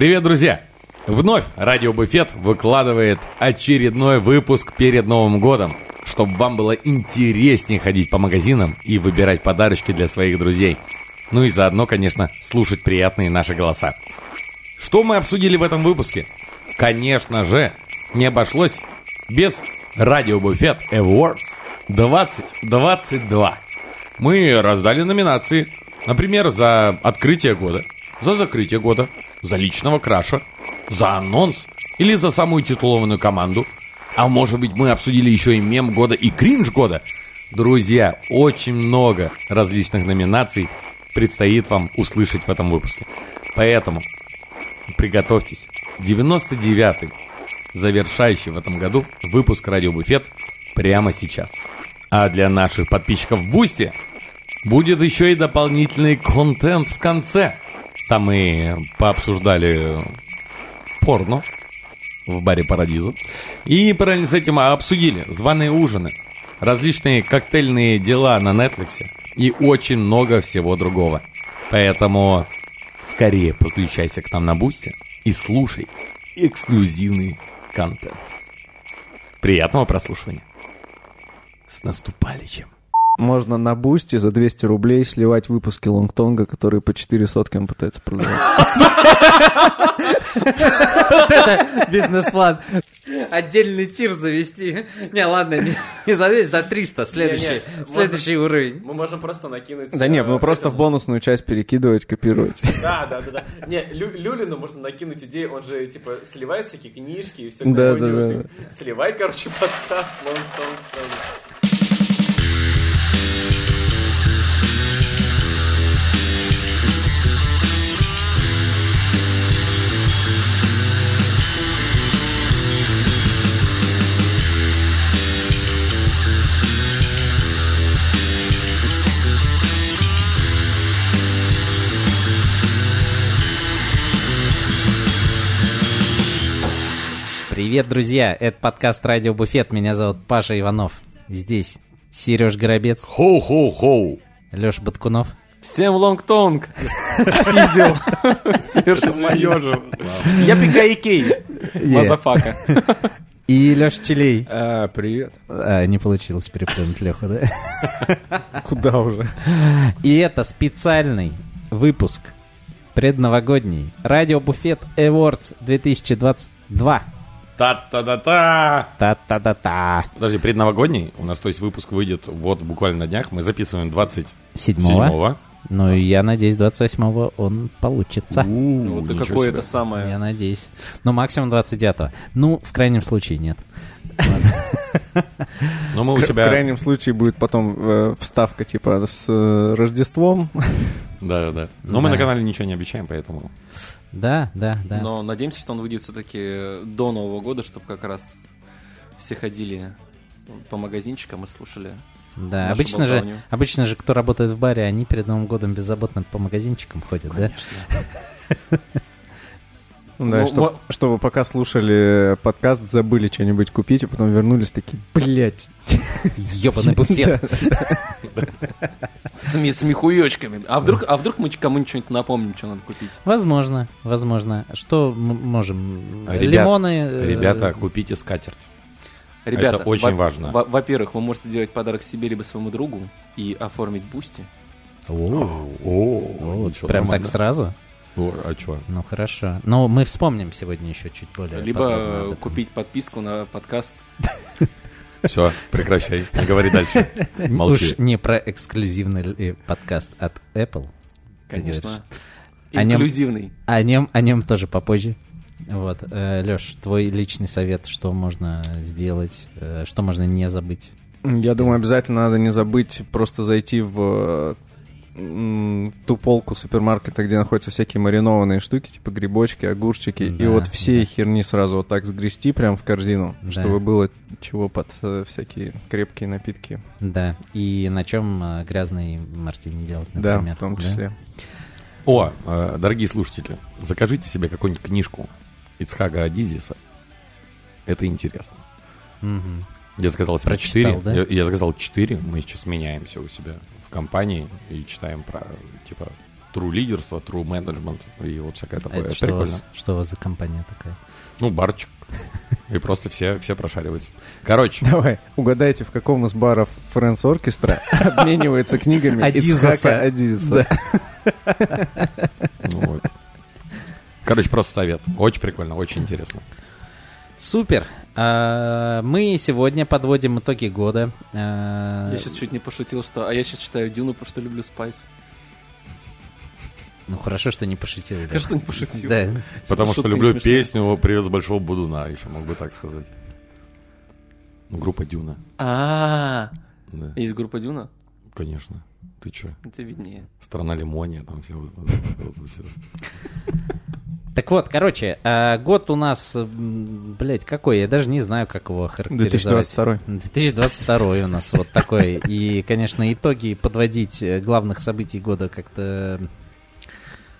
Привет, друзья! Вновь Радио Буфет выкладывает очередной выпуск перед Новым годом, чтобы вам было интереснее ходить по магазинам и выбирать подарочки для своих друзей. Ну и заодно, конечно, слушать приятные наши голоса. Что мы обсудили в этом выпуске? Конечно же, не обошлось без Радио Буфет Awards 2022. Мы раздали номинации, например, за открытие года, за закрытие года, за личного краша, за анонс или за самую титулованную команду. А может быть мы обсудили еще и мем года и кринж года? Друзья, очень много различных номинаций предстоит вам услышать в этом выпуске. Поэтому приготовьтесь. 99-й, завершающий в этом году выпуск «Радио Буфет» прямо сейчас. А для наших подписчиков в Boosty будет еще и дополнительный контент в конце. Там мы пообсуждали порно в баре Paradiso. И параллельно с этим обсудили званые ужины, различные коктейльные дела на Netflix и очень много всего другого. Поэтому скорее подключайся к нам на Boosty и слушай эксклюзивный контент. Приятного прослушивания. С наступаличем. Можно на бусте за 200 рублей сливать выпуски лонгтонга, которые по 4 сотки он пытается продавать. Бизнес-план. Отдельный тир завести. Не, ладно, не, за 200, за 300. Следующий, следующий уровень. Мы можем просто накинуть... Да нет, э, ну просто в бонусную часть перекидывать, копировать. Да, да, да, да. Не, Лю- Люлину можно накинуть идею, он же, типа, сливает всякие книжки и все Да, такое. да, да. Сливай, короче, подкаст, long Привет, друзья. Это подкаст «Радио Буфет». Меня зовут Паша Иванов. Здесь Сереж Горобец, Хоу-хоу-хоу. Леша Баткунов. Всем лонгтонг! Спиздил. Сережа же. Yippee-ki-yay, motherfucker. И Леша Челей. Привет. А, не получилось переплюнуть Леху, да? Куда уже? И это специальный выпуск предновогодний. Радио Буфет Awards 2022. Та-та-та-та. Та-та-та-та. Подожди, предновогодний. У нас, то есть, выпуск выйдет вот буквально на днях. Мы записываем 27-го. Седьмого. Ну, и я надеюсь, 28-го он получится. Ну, вот ничего какое себе. это самое... Я надеюсь. Ну, максимум 29-го. Ну, в крайнем случае, нет. Но мы у В себя... крайнем случае будет потом э, вставка типа с э, Рождеством. Да, да, да. Но мы Да. на канале ничего не обещаем, поэтому... Да, да, да. Но надеемся, что он выйдет все-таки до Нового года, чтобы как раз все ходили по магазинчикам и слушали. Да, обычно же, болтовню. обычно же, кто работает в баре, они перед Новым годом беззаботно по магазинчикам ходят, да? Конечно. Да, Ну, чтоб- чтобы пока слушали подкаст, забыли что-нибудь купить, а потом вернулись такие, блядь. Ёбаный буфет. С, ми- с михуёчками. А вдруг, а вдруг мы кому-нибудь что-нибудь напомним, что надо купить? Возможно, возможно. Что мы можем? Лимоны. э, Ребята, купите скатерть. Ребята, Это очень во- важно. во- Во-первых, вы можете сделать подарок себе либо своему другу и оформить Boosty. Прям нормально. так сразу? О, а чё? Ну, хорошо. Но мы вспомним сегодня еще чуть более Либо купить подписку на подкаст. Все, прекращай. Не говори дальше. Молчи. Уж не про эксклюзивный э, подкаст от Apple. Конечно. говоришь. О нем- Инклюзивный. О нем, о нем тоже попозже. Вот, Леш, твой личный совет, что можно сделать, э, что можно не забыть. Я думаю, обязательно надо не забыть просто зайти в ту полку супермаркета, где находятся всякие маринованные штуки, типа грибочки, огурчики, и Да, вот все да. херни сразу вот так сгрести прям в корзину, Да. чтобы было чего под э, всякие крепкие напитки. Да, и на чем э, грязный мартини делать, Да, например. в том да? числе. О, э, дорогие слушатели, закажите себе какую-нибудь книжку Ицхага Адизиса. Это интересно. Мгм. Я сказал про Прочитал, 4. да? Я, я сказал 4. Мы сейчас меняемся у себя компании и читаем про, типа, true лидерство, true management и вот всякое такое. Это Это что, у прикольно. вас, что у вас за компания такая? Ну, барчик. И просто все, все прошариваются. Короче, Давай, угадайте, в каком из баров Фрэнс Оркестра обменивается книгами. Ицхака Адизеса. ну вот. Короче, просто совет. Очень прикольно, очень интересно. Супер. А, Мы сегодня подводим итоги года. А, Я сейчас чуть не пошутил, что... А я сейчас читаю Дюну, потому что люблю spice. Ну хорошо, что не пошутил. да. Кажется, не пошутил. Да. Потому что люблю смешная. песню «Привет с Большого Будуна», еще мог бы так сказать. Ну, группа Дюна. А, Да, есть группа Дюна? конечно. Ты чё? Это виднее. Страна лимония, там все вот, вот- всё. Так вот, короче, а, год у нас, блять, какой? Я даже не знаю, как его характеризовать. 2022. 2022 у нас вот такой. И, конечно, итоги подводить э, главных событий года как-то,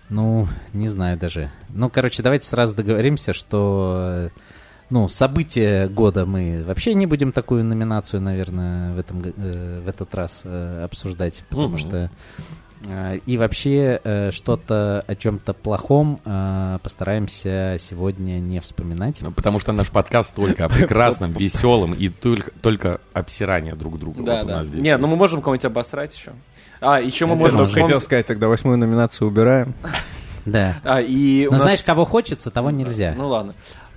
ну, не знаю даже. Ну, короче, давайте сразу договоримся, что, э, ну, события года мы вообще не будем такую номинацию, наверное, в, этом, э, в этот раз обсуждать, потому Мгм. что и вообще э, что-то о чем-то плохом э, постараемся сегодня не вспоминать. Ну, потому что наш подкаст только о прекрасном, веселом и только, только обсирание друг друга. Да, вот у да. нас здесь Не, ну есть. мы можем кого-нибудь обосрать еще. А, еще мы Это можем... Я хотел сказать, тогда восьмую номинацию убираем. Да. А, и у Но нас- знаешь, кого хочется, того нельзя. Ну ладно.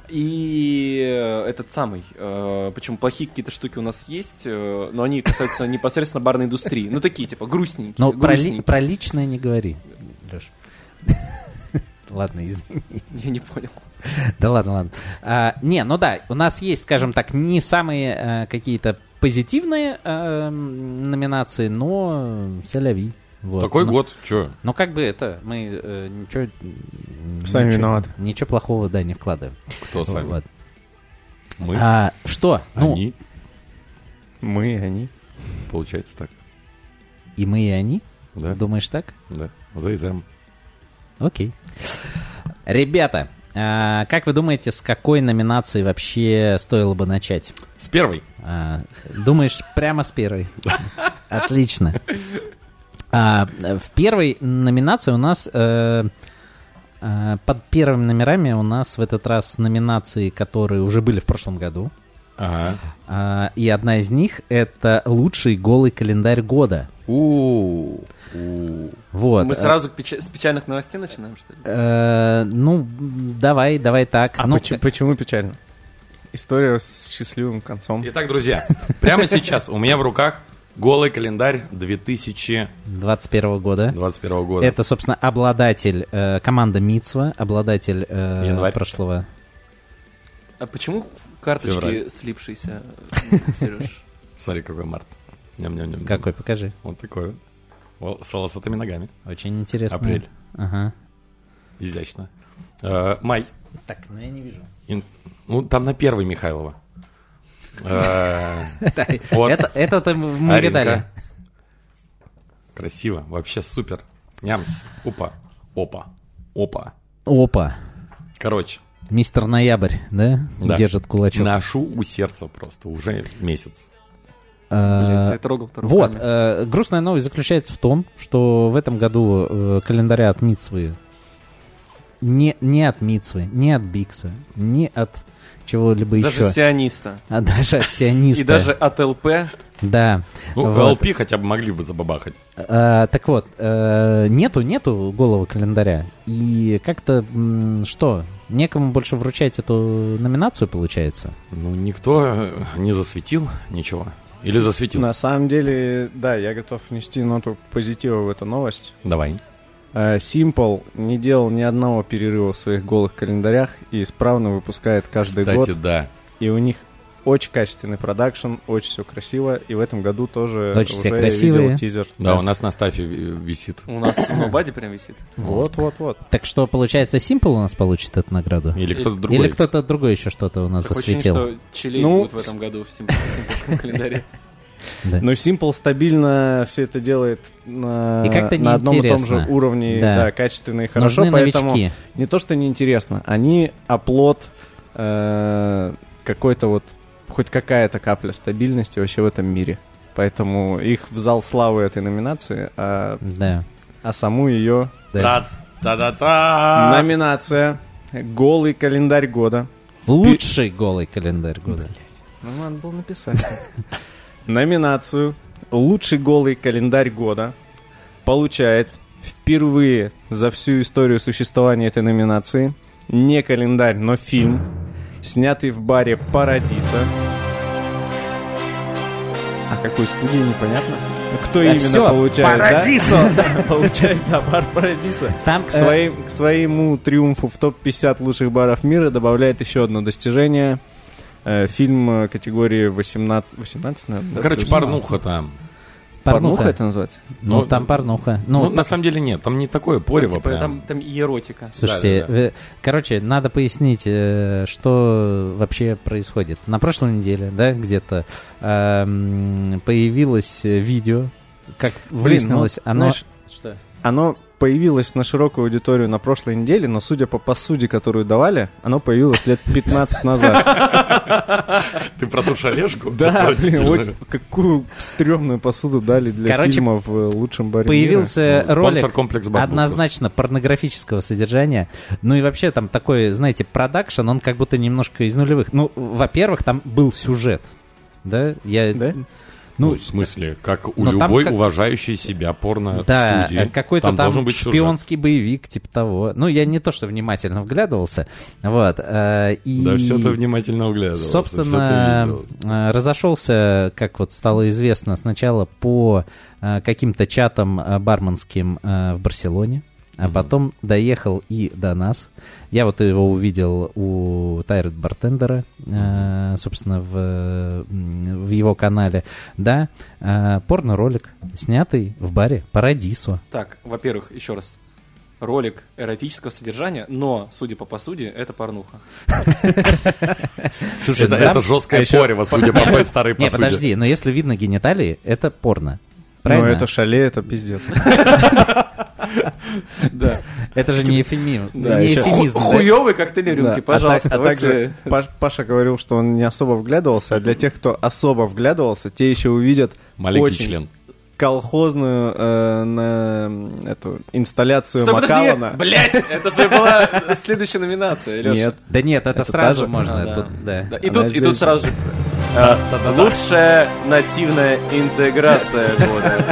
И э, этот самый, э, почему плохие какие-то штуки у нас есть, э, но они касаются непосредственно барной индустрии. Ну такие, типа, грустненькие. Но про, ли- грустненькие. про личное не говори, Леш. Ладно, извини. Я не понял. Да ладно, ладно. А, не, ну да, у нас есть, скажем так, не самые э, какие-то позитивные э, номинации, но соляви. Вот. Такой Но- год, чё? Ну, как бы это, мы э, ничего... Сами ничего- виноваты. Ничего плохого, да, не вкладываем. Кто сами? Вот. Мы? А, что? Ну, Они? Мы, они. Получается так. и мы, и они? Да? Думаешь так? Да. ЗСМ. Окей. Ребята, а, как вы думаете, с какой номинации вообще стоило бы начать? С первой. А, думаешь, прямо с первой? Отлично. А, в первой номинации у нас... э, э, под первыми номерами у нас в этот раз номинации, которые уже были в прошлом году. Ага. А, и одна из них — это лучший голый календарь года. у у Вот. Мы сразу к печа- с печальных новостей начинаем, что ли? э, ну, давай, давай так. А ну, почему, почему печально? История с счастливым концом. Итак, друзья, прямо сейчас у меня в руках голый календарь 2021 21 года. года. Это, собственно, обладатель э, команда Мицва, обладатель э, Январь. прошлого. А почему карточки Февраль. слипшиеся, Сереж? Смотри, какой март. Ням-ням-ням. Какой, покажи. Вот такой вот. С волосатыми ногами. Очень интересно. Апрель. Ага. Изящно. Э, май. Так, ну я не вижу. Ин- Ну, там на первый Михайлова. Э. Это, мы Аренка. видали. Красиво. Вообще супер. Нямс. Опа. Опа. Опа. Опа. Короче, Мистер Ноябрь, да? Да. Держит кулачок. ношу у сердца просто уже месяц. Я трогал Вот, э, грустная новость заключается в том, что в этом году э, календаря от Мицвы не, не от Мицвы, не от Бикса, не от чего-либо Даже еще, сиониста. а даже от сиониста. И даже от ЛП. Да. Ну, Вот. LP хотя бы могли бы забабахать. Э, так вот, э, нету, нету голого календаря. И как-то, что, некому больше вручать эту номинацию, получается? Ну, никто э, не засветил ничего. Или засветил. На самом деле, да, я готов внести ноту позитива в эту новость. Давай. Э, Simple не делал ни одного перерыва в своих голых календарях и исправно выпускает каждый Кстати, год. да. И у них очень качественный продакшн, очень все красиво. И в этом году тоже Очень все уже красивые. видел тизер. Да, у нас на стафе ви- висит. У нас в Нобаде прям висит. Вот, вот, вот. Так что, получается, Simple у нас получит эту награду? Или кто-то другой. Или кто-то другой еще что-то у нас ощущение, засветил? что Чилей Ну, будет в этом году в симпольском календаре. Да. Но Simple стабильно все это делает на, И как-то на одном и том же уровне, Да. да, качественно и хорошо. Нужны поэтому новички. не то, что неинтересно, они оплот э, какой-то вот, хоть какая-то капля стабильности вообще в этом мире. Поэтому их в зал славы этой номинации, а Да. а саму ее Да. Номинация «Голый календарь года». Лучший голый календарь года. Ну, надо было написать. Номинацию «Лучший голый календарь года» получает впервые за всю историю существования этой номинации не календарь, но фильм, снятый в баре «Парадиса». А какой студии, непонятно. Кто Да именно всё, получает, да? Парадисо! Получает, да, бар «Парадиса». Там К, своим, к своему триумфу в топ-50 лучших баров мира добавляет еще одно достижение. Э, фильм э, категории 18... 18, наверное? Ну, да? Короче, есть- порнуха там. Порнуха порнуха. это называется? Ну, Ну, там порнуха. Ну, Ну, на самом деле нет, там не такое порево Типа, прям. там, там и эротика. Слушайте, Да-да-да. э, короче, надо пояснить, э, что вообще происходит. На прошлой неделе, да, где-то эм, появилось видео, как выяснилось, ну, оно... знаешь, Оно появилось на широкую аудиторию на прошлой неделе, но судя по посуде, которую давали, оно появилось лет 15 назад. Ты про ту шалешку? Да, какую стрёмную посуду дали для фильма в лучшем баре Появился Ну, ролик однозначно порнографического содержания. Ну и вообще там такой, знаете, продакшн, он как будто немножко из нулевых. Ну, во-первых, там был сюжет. Да? Я... Да? Ну, Ну, в смысле, как у там любой как- уважающей себя порно Да, студии. э, какой-то там, должен быть сюжет. шпионский боевик, типа того. Ну, я не то, что внимательно вглядывался. Вот. э, и... Да, все ты внимательно углядывал. Собственно, э, разошелся, как вот стало известно, сначала по э, каким-то чатам э, барменским э, в Барселоне, а потом доехал и до нас. Я вот его увидел у Тайрет Бартендера, э, собственно, в, в его канале. Да, э, порно-ролик, снятый в баре Парадисо. Так, во-первых, еще раз. Ролик эротического содержания, но, судя по посуде, это порнуха. Слушай, Это, жесткое А порево, судя по той старой Не, посуде. подожди, но если видно гениталии, это порно. Ну, Правильно? это шале, это пиздец. Да. Это же не эфемизм. Да, не эфемизм. Хуёвый коктейль рюмки, а пожалуйста. а также Паша говорил, что он не особо вглядывался, а для тех, кто особо вглядывался, те еще увидят Маленький член. колхозную э, на, эту инсталляцию подожди, Макалана. блядь, это же была следующая номинация, Леша. Нет, Да нет, это, Это сразу можно. А, да. тут, да. Да, И Она тут, и тут сразу же э, лучшая нативная интеграция года.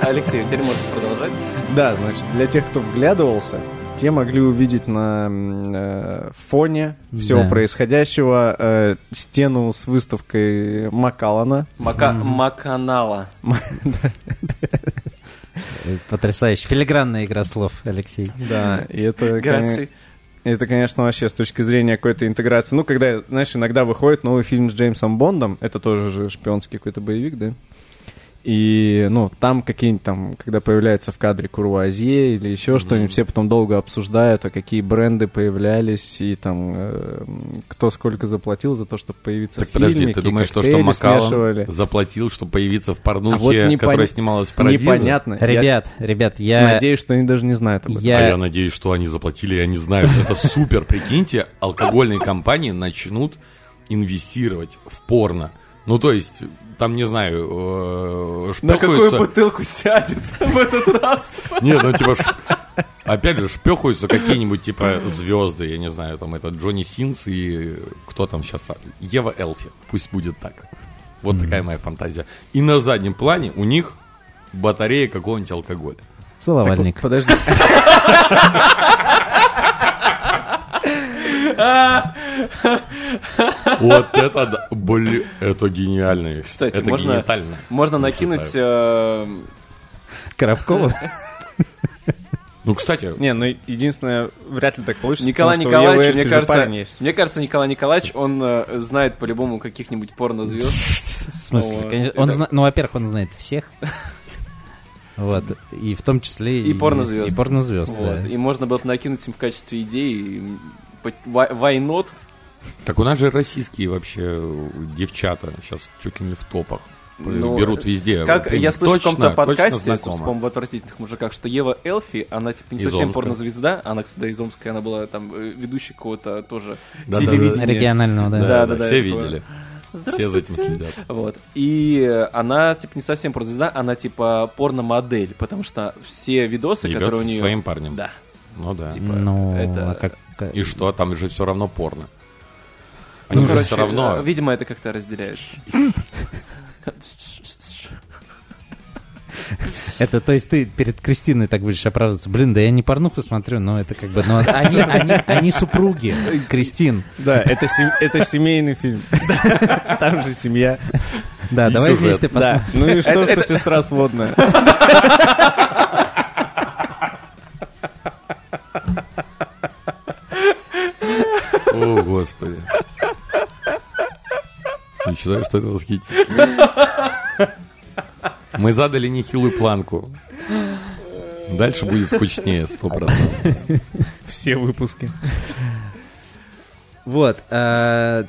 Алексей, теперь можете продолжать. Да, значит, для тех, кто вглядывался, те могли увидеть на э, фоне всего Да. происходящего э, стену с выставкой Макалана. Мака- Маканала. Потрясающе. Филигранная игра слов, Алексей. Да, и это, Грации. это, конечно, вообще с точки зрения какой-то интеграции. Ну, когда, знаешь, иногда выходит новый фильм с Джеймсом Бондом, это тоже же шпионский какой-то боевик, да? И, ну, там какие-нибудь там, когда появляется в кадре Курвуазье или еще что-нибудь, все потом долго обсуждают, а какие бренды появлялись, и там, э, кто сколько заплатил за то, чтобы появиться Так в фильме, подожди, ты думаешь, что, что смешивали. заплатил, чтобы появиться в порнухе, А вот непон- которая снималась в Парадизе? Непонятно. Я Ребят, ребят, я... надеюсь, что они даже не знают об этом. А Я- я надеюсь, что они заплатили, и они знают. Это супер, прикиньте, алкогольные компании начнут инвестировать в порно. Ну, то есть, там, не знаю, э, На какую бутылку сядет в этот раз? Нет, ну, типа, опять же, шпехаются какие-нибудь, типа, звезды, я не знаю, там, это Джонни Синс и кто там сейчас, Ева Элфи, пусть будет так. Вот такая моя фантазия. И на заднем плане у них батарея какого-нибудь алкоголя. Целовальник. Так, подожди. Вот это, да, блин, это гениально. Кстати, это можно- гениально. Можно накинуть... э, Коробкова? Ну, кстати, Не, ну единственное, вряд ли так получится. Николай потому Николаевич, мне же кажется, мне кажется, Николай Николаевич, он э, знает по-любому каких-нибудь порнозвезд. В смысле, конечно. Он зна- Ну, во-первых, он знает всех. Вот. И в том числе И порнозвезд. И порнозвезд, Вот. да. И можно было бы накинуть им в качестве идеи. Not? так у нас же российские вообще э, девчата сейчас чуть ли не в топах. Ну, Берут везде. Как Блин, я слышал в каком-то подкасте, по-моему, в «Отвратительных мужиках», что Ева Элфи, она типа не Из совсем Омска. порнозвезда, она, кстати, из Омска, она была там э, ведущей какого-то тоже Да-да-да. телевидения. Регионального, да. Да, Да, да, да, да, все было. видели. Все за этим следят. Вот. И она, типа, не совсем порнозвезда, она, типа, порномодель, потому что все видосы, Ебется которые у нее... своим парнем. Да. Ну да. Типа, Ну, это... а как... И что, там же все равно порно. Ну, Они же короче, все равно... э, Видимо, это как-то разделяется. Это, то есть ты перед Кристиной так будешь оправдываться. Блин, да я не порнуху смотрю, но это как бы... Ну, они, они, они супруги, Кристин. Да, это, сем- это семейный фильм. Там же семья. Да, И давай сюжет. вместе Да. посмотрим. Ну и что, Это- что сестра сводная? Считаю, что это восхитительно. Мы задали нехилую планку. Дальше будет скучнее, сто процентов. Все выпуски. Вот. э,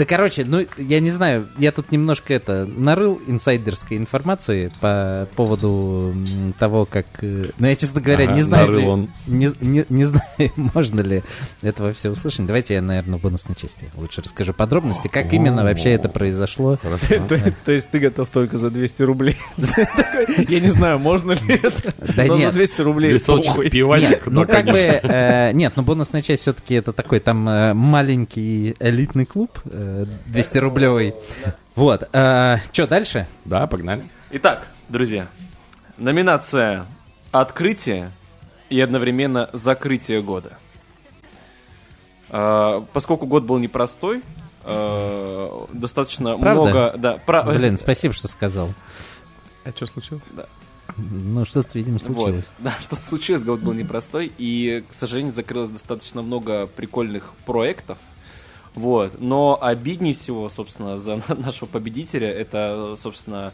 да, короче, ну, я не знаю, я тут немножко это нарыл инсайдерской информации по поводу того, как... э, Ну, я, честно говоря, Ага, не знаю, нарыл ли- он. не, не- не знаю, можно ли этого все услышать. Давайте я, наверное, в бонусной части лучше расскажу подробности, как именно вообще это произошло. То, есть ты готов только за 200 рублей? Я не знаю, можно ли это. Да но за нет. 200 рублей пивасик, Нет, ну да, как бы, э, нет, ну бонусная часть все-таки это такой там э, маленький элитный клуб, э, 200-рублевый. Вот, что дальше? Да, погнали. Итак, друзья, номинация «Открытие» и одновременно «Закрытие года». А, Поскольку год был непростой, а, достаточно Правда? много... Да, пра- Блин, спасибо, что сказал. А что случилось? Ну, что-то, видимо, случилось. Вот. Да, что-то случилось, год был непростой, и, к сожалению, закрылось достаточно много прикольных проектов. Вот. Но обиднее всего, собственно, за нашего победителя, это, собственно,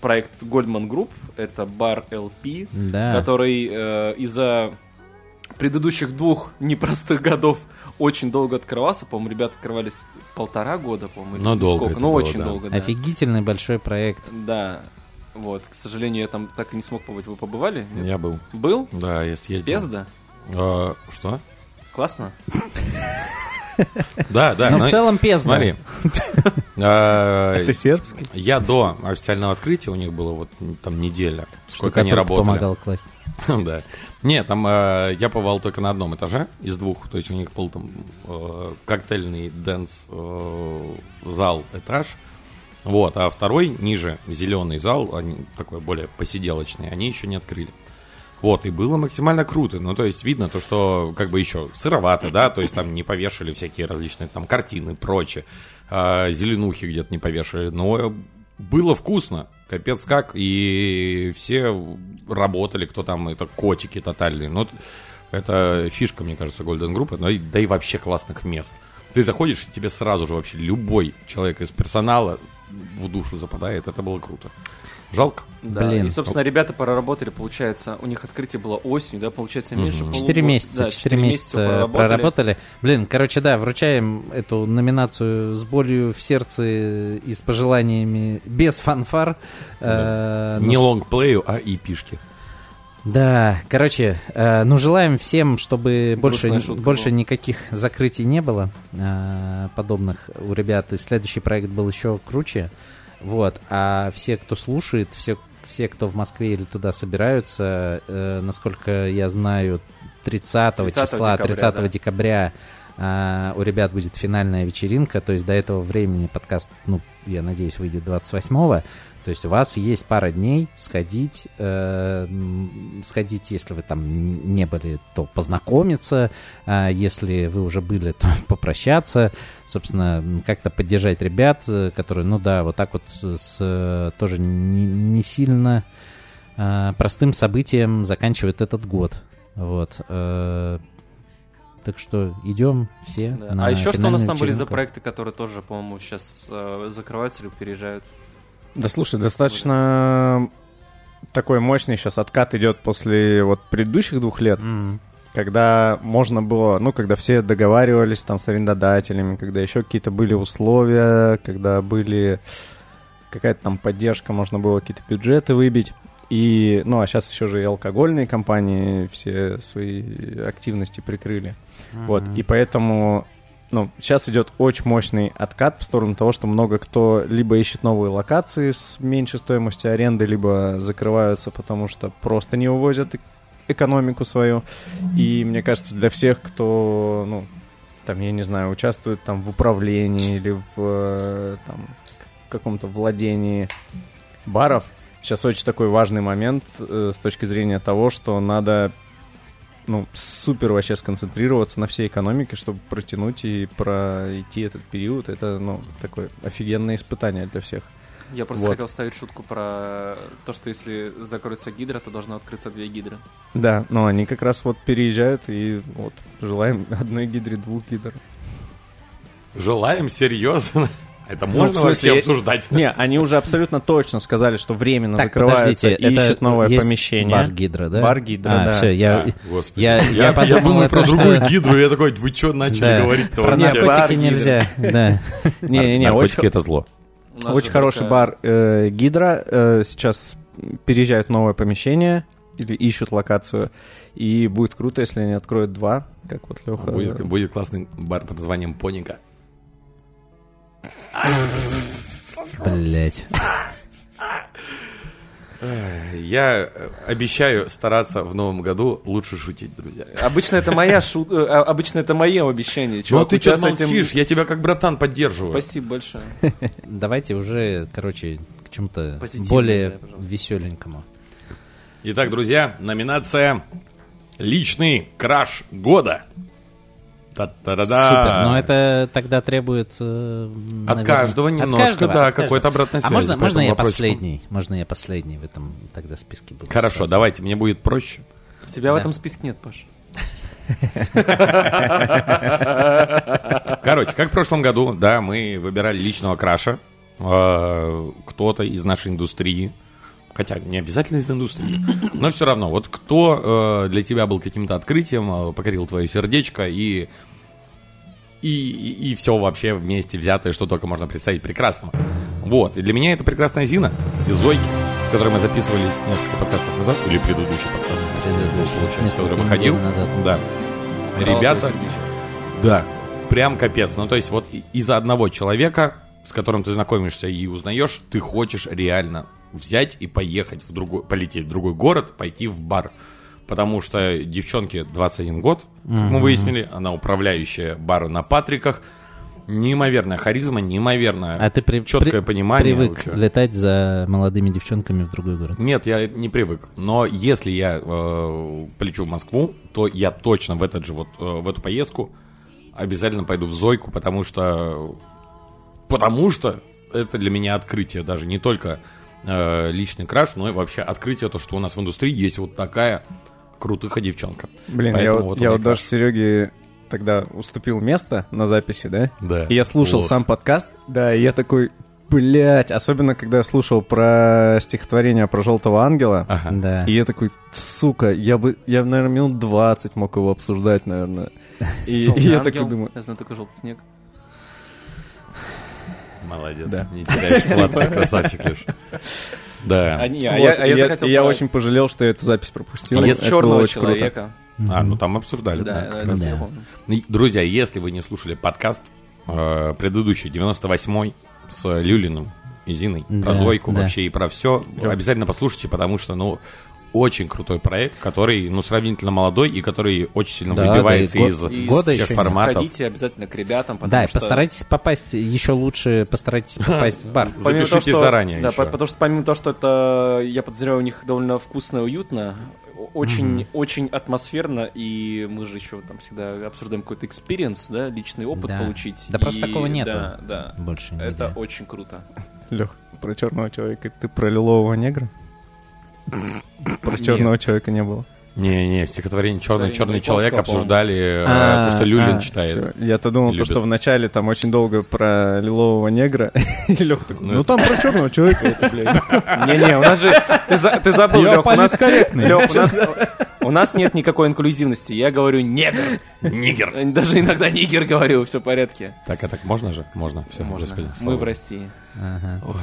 проект Goldman Group, это бар LP, Да. который э, из-за предыдущих двух непростых годов очень долго открывался. По-моему, ребята открывались полтора года, по-моему. или Ну, долго сколько. это Ну, было, очень да. долго, да. Офигительный большой проект. Да. Вот, к сожалению, я там так и не смог побывать. Вы побывали? Нет? Я был. Был? Да, я съездил. Безда? А, Что? Классно? Да, да. Ну, ну, в целом, пизда. Смотри. А, Это сербский? Я до официального открытия, у них было вот там неделя, сколько они работали. помогал класть. Да. Нет, там э, я побывал только на одном этаже из двух. То есть у них был там э, коктейльный дэнс э, зал этаж. Вот, а второй ниже, зеленый зал, они, такой более посиделочный, они еще не открыли. Вот, и было максимально круто. Ну, то есть видно то, что как бы еще сыровато, да, то есть там не повешали всякие различные там картины, прочее. А, зеленухи где-то не повешали. Но было вкусно, капец как, и все работали, кто там, это котики тотальные. Ну, это фишка, мне кажется, Golden Group, но и- да и вообще классных мест. Ты заходишь, и тебе сразу же вообще любой человек из персонала в душу западает. Это было круто. Жалко. Да. Блин. И, собственно, ребята проработали, получается, у них открытие было осенью, да, получается, меньше. Четыре полугода. месяца, Да, четыре месяца проработали. проработали. Блин, короче, да, вручаем эту номинацию с болью в сердце и с пожеланиями без фанфар. Э, Не ну, лонгплею, а и пишки. Да, короче, э, ну желаем всем, чтобы больше, Грустная больше была. никаких закрытий не было э, подобных у ребят. И следующий проект был еще круче. Вот, а все, кто слушает, все, все, кто в Москве или туда собираются, э, насколько я знаю, 30, 30 числа, декабря, 30 да. декабря э, у ребят будет финальная вечеринка. То есть до этого времени подкаст, ну, я надеюсь, выйдет 28-го. То есть у вас есть пара дней сходить, э, сходить, если вы там не были, то познакомиться, а если вы уже были, то попрощаться, собственно, как-то поддержать ребят, э, которые, ну да, вот так вот с э, тоже не, не сильно э, простым событием заканчивают этот год. Вот. э, так что идем все. Да. на А еще что у нас там были за вечеринку. проекты, которые тоже, по-моему, сейчас э, закрываются или переезжают? Да слушай, достаточно такой мощный сейчас откат идет после вот предыдущих двух лет, М. когда можно было, ну, когда все договаривались там с арендодателями, когда еще какие-то были условия, когда были какая-то там поддержка, можно было какие-то бюджеты выбить. И, ну, а сейчас еще же и алкогольные компании все свои активности прикрыли. Вот, Мгм. и поэтому ну, сейчас идет очень мощный откат в сторону того, что много кто либо ищет новые локации с меньшей стоимостью аренды, либо закрываются, потому что просто не увозят экономику свою. И мне кажется, для всех, кто, ну, там, я не знаю, участвует там в управлении или в э, там, каком-то владении баров, сейчас очень такой важный момент э, с точки зрения того, что надо ну, супер вообще сконцентрироваться на всей экономике, чтобы протянуть и пройти этот период. Это, ну, такое офигенное испытание для всех. Я просто Вот. хотел вставить шутку про то, что если закроется гидра, то должно открыться две гидры. Да, но они как раз вот переезжают, и вот желаем одной гидре, двух гидр. Желаем серьезно. Это Ну, можно смысле, вообще обсуждать? Не, они уже абсолютно точно сказали, что временно Так, закрываются и это ищут новое есть помещение. Бар Гидра, да? Бар Гидра, а, да. все, я... А, Господи. я- я, я подумал, думаю это про что- другую гидру, я такой, вы что начали Да. говорить-то Про наркотики нельзя, да. Не-не-не, очень, Наркотики это зло. Очень хороший такая- бар э, Гидра. э, сейчас переезжают в новое помещение или ищут локацию. И будет круто, если они откроют два, как вот Леха. Будет, будет классный бар под названием Поника. Блять. Я э, обещаю стараться в новом году лучше шутить, друзья. Обычно это моя шут... э, а- Обычно это мое обещание. Ну а Чувак, ты у тебя что с этим- молчишь? Я тебя как братан поддерживаю. Спасибо большое. Давайте уже, короче, к чему-то более да, веселенькому. Итак, друзья, номинация «Личный краш года». Супер. Но это тогда требует... э, От наверное, каждого от немножко, каждого, да, от каждого. какой-то обратной А связи можно, по можно этому я вопросику. последний? Можно я последний в этом тогда списке буду? Хорошо, сразу? давайте, мне будет проще. Тебя в Да. этом списке нет, Паш. Короче, как в прошлом году, да, мы выбирали личного краша. Э, Кто-то из нашей индустрии, хотя не обязательно из индустрии, но все равно, вот кто э, для тебя был каким-то открытием, э, покорил твое сердечко и и, и, все вообще вместе взятое, что только можно представить прекрасного. Вот. И для меня это прекрасная Зина из Зойки, с которой мы записывались несколько подкастов назад, или предыдущий подкаст, получается, Несколько который выходил. назад. Да. Ребята, да, прям капец. Ну, то есть вот из-за одного человека, с которым ты знакомишься и узнаешь, ты хочешь реально взять и поехать в другой, полететь в другой город, пойти в бар. Потому что девчонке 21 год, как мы выяснили, она управляющая бара на Патриках. Неимоверная харизма, неимоверное А ты при, четкое при- понимание. привык вообще. летать за молодыми девчонками в другой город? Нет, я не привык. Но если я э, полечу в Москву, то я точно в этот же вот э, в эту поездку обязательно пойду в Зойку, потому что потому что это для меня открытие даже не только э, личный краш, но и вообще открытие то, что у нас в индустрии есть вот такая крутыха девчонка. Блин, я, Поэтому вот, вот я вот даже. Сереге тогда уступил место на записи, да? Да. И я слушал Вот. сам подкаст, да, и я такой, блядь, особенно когда я слушал про стихотворение про желтого ангела. Ага. Да. И я такой, сука, я бы, я, наверное, минут 20 мог его обсуждать, наверное. И, и я ангел. такой думаю, Я знаю только желтый снег. Молодец. Да. Не теряешь вкладки, красавчик лишь. Да. А, не, а вот, я, а я я, захотел я про- очень пожалел, что я эту запись пропустил. про Если черного очень круто. человека. А, ну там обсуждали. Да, да, да. И, Друзья, если вы не слушали подкаст э, предыдущий, 98-й, с Люлиным и Зиной, про Да, Зойку да. вообще и про все, обязательно послушайте, потому что, ну, очень крутой проект, который, ну, сравнительно молодой и который очень сильно Да, выбивается да, и из год- И года всех еще не форматов. Сходите обязательно к ребятам, потому Да, и что... постарайтесь попасть еще лучше, постарайтесь попасть в бар. Запишите что- заранее Да, потому что помимо того, что это, я подозреваю, у них довольно вкусно и уютно, очень, очень атмосферно, и мы же еще там всегда обсуждаем какой-то experience, да, личный опыт Да. получить. Да просто И такого нету. Да, да. Больше Это нигде. очень круто. Лех, про черного человека. Ты про лилового негра? Про черного человека не было. Не-не, стихотворение «Черный, черный человек» обсуждали, э, А, то, что Люлин а, читает. Я-то думал, то, что вначале там очень долго про лилового негра. И Лех такой, Ну, ну это- там про черного человека, это, блядь. Не-не, у нас же... Ты, за- ты забыл, Я Лёх, у нас... Лёх, у нас... У нас нет никакой инклюзивности. Я говорю негр. Нигер. Даже иногда нигер говорю, все в порядке. Так, а так можно же? Можно. Все, Можно. Мы в. России. Ага. Ой.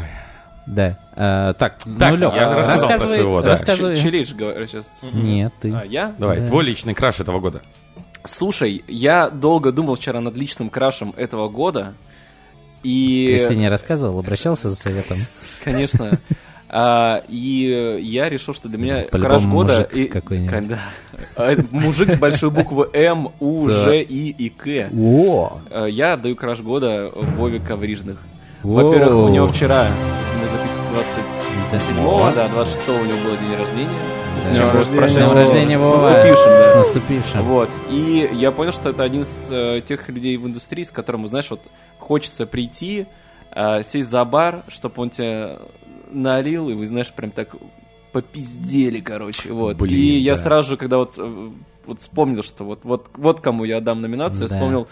Да. А, так, Так, ну, Лёх, я рассказал про своего, да. рассказывай. Ч- Чилиш, говорю сейчас. Нет, ты. А, я? Давай, Да. твой личный краш этого года. Слушай, я долго думал вчера над личным крашем этого года. То И... есть ты не рассказывал, обращался за советом? Конечно. А, и я решил, что для меня По-любому краш года... мужик и- какой-нибудь. Да. А, Мужик с большой буквы М, У. Ж, И и К. О! Э, Я отдаю краш года Вове Коврижных. Во-первых, у него вчера, 27-го, Да. да, 26-го у него был день рождения. С С днем рождения. С рождения, С Вова! наступившим, да. С наступившим. Вот. И я понял, что это один из э, тех людей в индустрии, с которым, знаешь, вот хочется прийти, э, сесть за бар, чтобы он тебя налил, и вы, знаешь, прям так попиздели, короче. Вот. Блин, и я да. сразу же, когда вот, э, вот вспомнил, что вот, вот, вот кому я дам номинацию, я Да. вспомнил,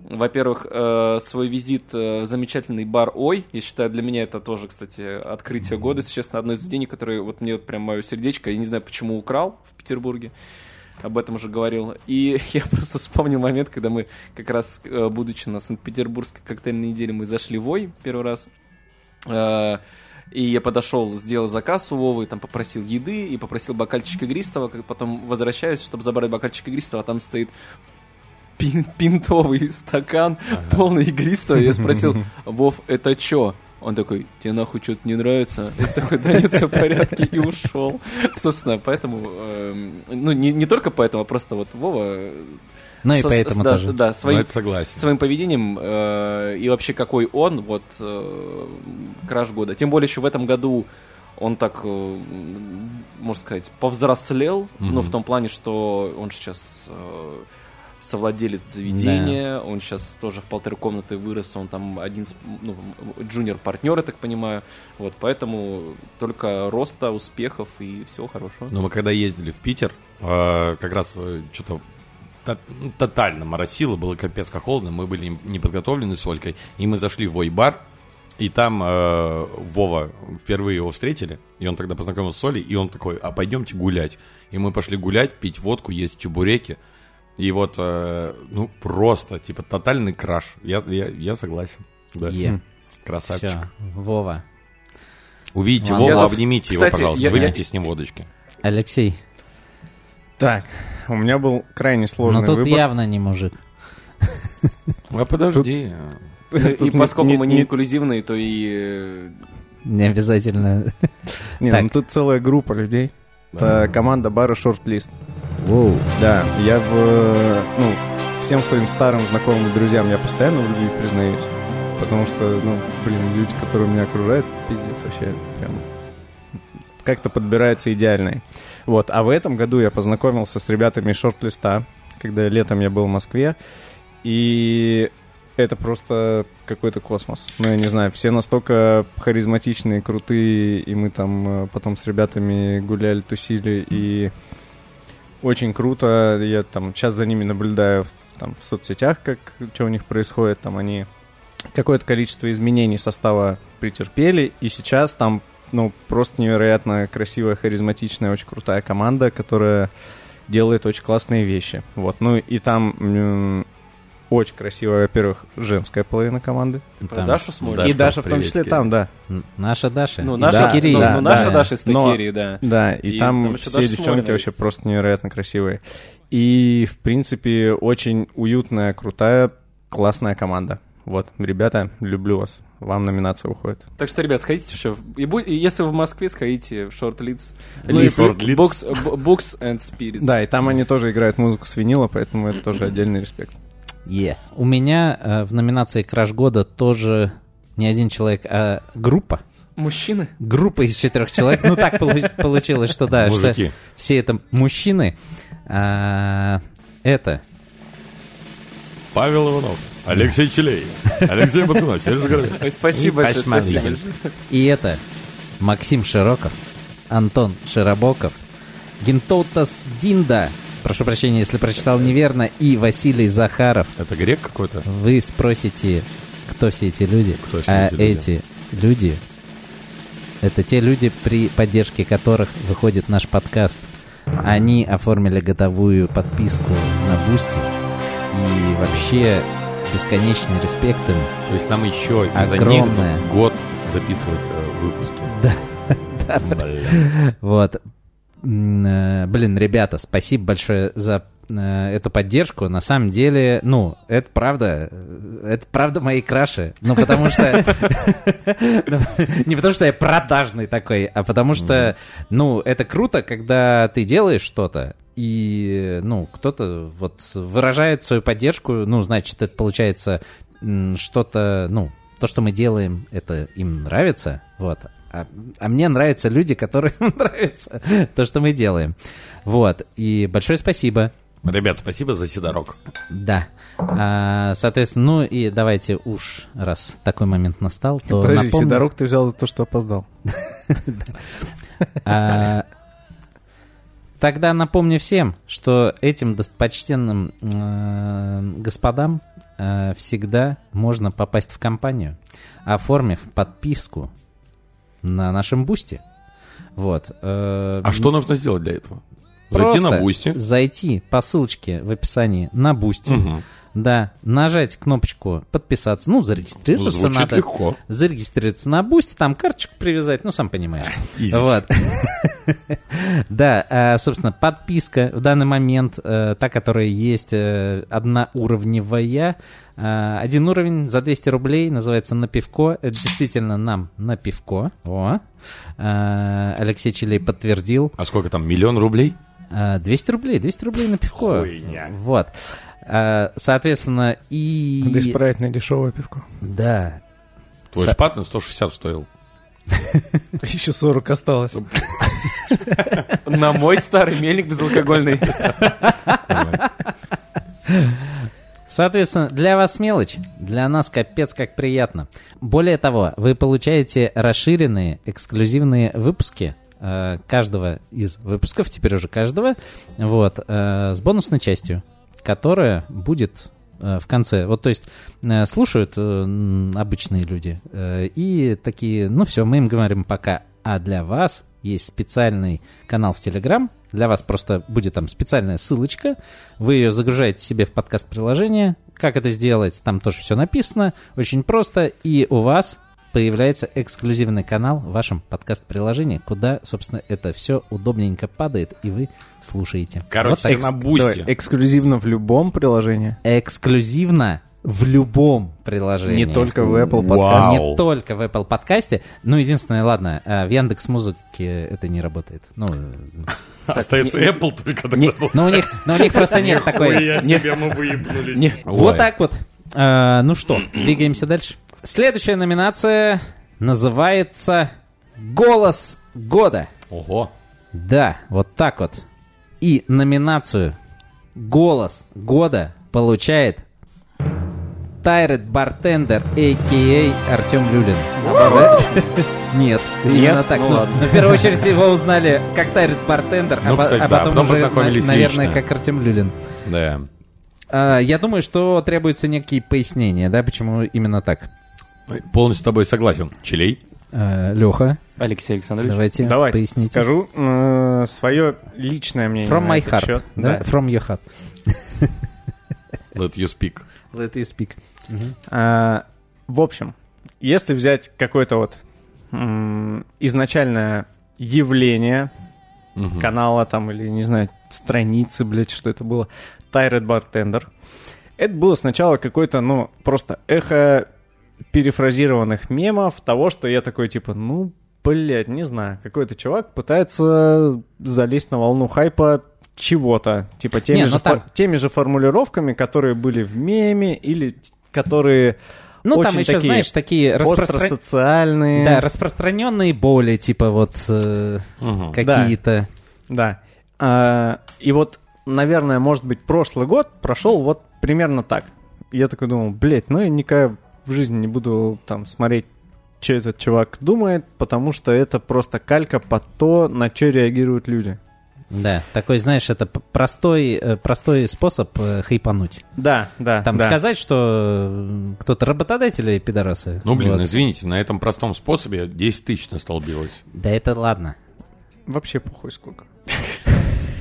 во-первых, э, свой визит э, в замечательный бар Ой. Я считаю, для меня это тоже, кстати, открытие года, если честно, одно из заведений, которое вот мне вот прям мое сердечко, я не знаю, почему украл в Петербурге об этом уже говорил. И я просто вспомнил момент, когда мы как раз, э, будучи на Санкт-Петербургской коктейльной неделе, мы зашли в Ой первый раз. И я подошел, сделал заказ у Вовы, там попросил еды и попросил бокальчик игристого. Как потом возвращаюсь, чтобы забрать бокальчик игристого, а там стоит пин- пинтовый стакан, полный игристого. Я спросил, Вов, это чё? Он такой, тебе нахуй что-то не нравится? Я такой, да нет, все в порядке, и ушел. Собственно, поэтому, эм, ну, не, не только поэтому, а просто вот Вова... э, Ну и со- поэтому да, тоже. Да, Ну, своим, это согласен. своим поведением э, и вообще какой он, вот, э, краш года. Тем более еще в этом году он так, э, можно сказать, повзрослел, Мгм. ну, в том плане, что он сейчас э, совладелец заведения, он сейчас тоже в полторы комнаты вырос, он там один, из, ну, джуниор-партнер, я так понимаю, вот, поэтому только роста, успехов и всего хорошего. Но мы когда ездили в Питер, э, как раз что-то тотально моросило, было капец как холодно, мы были не- подготовлены с Олькой, и мы зашли в Вой-бар, и там э, Вова, впервые его встретили, и он тогда познакомился с Олей, и он такой, а пойдемте гулять. И мы пошли гулять, пить водку, есть чебуреки, и вот, э, ну, просто, типа, тотальный краш. Я, я, я согласен. Да. Е. Красавчик. Всё. Вова. Увидите Я- обнимите его, Кстати, пожалуйста, я- выпейте я- с ним водочки. Алексей, Так, у меня был крайне сложный ну тут выбор. явно не мужик. А подожди. И поскольку мы не инклюзивные, то и э, Не обязательно. Не, Так. ну тут целая группа людей. Это команда бара Шорт-лист. Воу. Да, я в... э, Ну, всем своим старым знакомым и друзьям я постоянно в любви признаюсь. Потому что, ну, блин, люди, которые меня окружают, пиздец вообще прям как-то подбирается идеальный. Вот, а в этом году я познакомился с ребятами из шорт-листа, когда летом я был в Москве, и это просто какой-то космос. Ну, я не знаю, все настолько харизматичные, крутые, и мы там э, потом с ребятами гуляли, тусили, и очень круто. Я там сейчас за ними наблюдаю в, там, в соцсетях, как что у них происходит. Там они какое-то количество изменений состава претерпели, и сейчас там ну, просто невероятно красивая, харизматичная, очень крутая команда, которая делает очень классные вещи. Вот, ну и там м, очень красивая, во-первых, женская половина команды. про Там. Дашу смотришь. И Даша в том числе там, да. Наша Даша. Ну, из наша, Кирии. ну, да, ну, наша да. Даша из Токерии, да. Да, и, И там, там все девчонки Смолина вообще есть. просто невероятно красивые. И, в принципе, очень уютная, крутая, классная команда. Вот, ребята, люблю вас. Вам номинация уходит. Так что, ребят, сходите еще. И бу- и если вы в Москве, сходите в Short Leads. Ну и. Books, Books and Spirits. Да, и там они тоже играют музыку с винила, поэтому это тоже отдельный респект. Е. У меня э, в номинации «Краш года» тоже не один человек, а группа. Мужчины? Группа из четырех человек. Ну, так полу- получилось, что да, что все это мужчины. А, Это Павел Иванов, Алексей Челей, Алексей Батунов, Сережа Горовец. Ой, Спасибо большое, спасибо. И это Максим Широков, Антон Широбоков, Гинтаутас Динда, прошу прощения, если прочитал неверно, и Василий Захаров. Это грек какой-то? Вы спросите, кто все эти люди? Кто все а эти люди? эти люди это те люди, при поддержке которых выходит наш подкаст. Они оформили годовую подписку на Boosty. И вообще бесконечный респект им. То есть нам еще них Огромное. тут год записывают э, выпуски. Да, да. Вот. Э, Блин, ребята, спасибо большое за э, эту поддержку. На самом деле, ну, это правда, э, это правда мои краши. Ну, потому что... Не потому что я продажный такой, а потому что, ну, это круто, когда ты делаешь что-то, и, ну, кто-то вот выражает свою поддержку, ну, значит, это получается что-то, ну, то, что мы делаем, это им нравится, вот. А, а мне нравятся люди, которым нравится то, что мы делаем. Вот. И большое спасибо. Ребят, спасибо за седорог. Да. А, соответственно, ну и давайте уж, раз такой момент настал, то Подожди, напомню- Сидорок ты взял за то, что опоздал. Тогда напомню всем, что этим достопочтенным э, господам э, всегда можно попасть в компанию, оформив подписку на нашем Boosty. Вот. э, А что нужно сделать для этого? просто Зайти на Boosty. Зайти по ссылочке в описании на Boosty. Мгм. Да, нажать кнопочку подписаться, ну, зарегистрироваться Звучит надо. легко. Зарегистрироваться на Boosty, там карточку привязать, ну, сам понимаешь. Вот. Да, а, собственно, подписка в данный момент, э, та, которая есть, э, одноуровневая. Один уровень за 200 рублей, называется «На пивко». Это действительно нам на пивко. О. Алексей Челей подтвердил. А сколько там, миллион рублей? А, 200 рублей, 200 рублей на пивко. Хуйня. Вот. А, Соответственно, и... Да исправительное дешевое пивко. Да, Твой Са- шпатный 160 стоил. Еще 40 осталось. На мой старый мельник безалкогольный. Соответственно, для вас мелочь, для нас капец как приятно. Более того, вы получаете расширенные эксклюзивные выпуски э, каждого из выпусков, теперь уже каждого, вот, э, с бонусной частью, которая будет э, в конце. Вот, то есть, э, слушают э, обычные люди и такие, ну все, мы им говорим пока. А для вас есть специальный канал в Телеграм. Для вас просто будет там специальная ссылочка. Вы ее загружаете себе в подкаст-приложение. Как это сделать? Там тоже все написано. Очень просто. И у вас появляется эксклюзивный канал в вашем подкаст-приложении, куда, собственно, это все удобненько падает, и вы слушаете. Короче, Вот так. на. Давай, эксклюзивно в любом приложении. эксклюзивно в любом приложении. Не только в Apple. Podcast. Не только в Apple подкасте. Ну, единственное, ладно, э, в Яндекс Музыке это не работает. Ну, э, Остается Apple только тогда. не- ну, у них, ну, у них просто нет такой... Нихуя нет- себе мы выебнулись. не- вот так вот. А, ну что, двигаемся дальше. Следующая номинация называется «Голос года». Ого. Да, вот так вот. И номинацию «Голос года» получает Тайрет Бартендер, а.к.а. Артем Люлин. Нет, именно так. Ну Ну, в первую очередь его узнали как Тайрет Бартендер, а Ну, а потом уже, наверное, как Артем Люлин. Да. А, Я думаю, что требуются некие пояснения, да, почему именно так. Полностью с тобой согласен. Челей? Леха, Алексей Александрович. давайте Давайте поясните. скажу свое личное мнение. From my heart, счет. да? Да. From your heart. Let you speak. Let you speak. А, в общем, если взять какое-то вот м, изначальное явление Мгм. канала там или, не знаю, страницы, блядь, что это было, Tyrant Bartender, это было сначала какое-то, ну, просто эхо перефразированных мемов того, что я такой, типа, ну, блядь, не знаю, какой-то чувак пытается залезть на волну хайпа чего-то, типа теми, Не, же, ну там- фор- теми же формулировками, которые были в меме или которые Ну, там очень еще, такие знаешь, такие распростран- остросоциальные. Да, распространенные боли, типа вот э, Мгм. какие-то. Да. А, и вот, наверное, может быть, прошлый год прошел вот примерно так. Я такой думал, блядь, ну я никогда в жизни не буду там смотреть, что этот чувак думает, потому что это просто калька под то, на что реагируют люди. Да, такой, знаешь, это простой, э, простой способ э, хайпануть. Да, да, Там да. сказать, что кто-то работодатели пидорасы. Ну, блин, Вот. извините, на этом простом способе 10 тысяч настолбилось. Да это ладно. Вообще похуй сколько.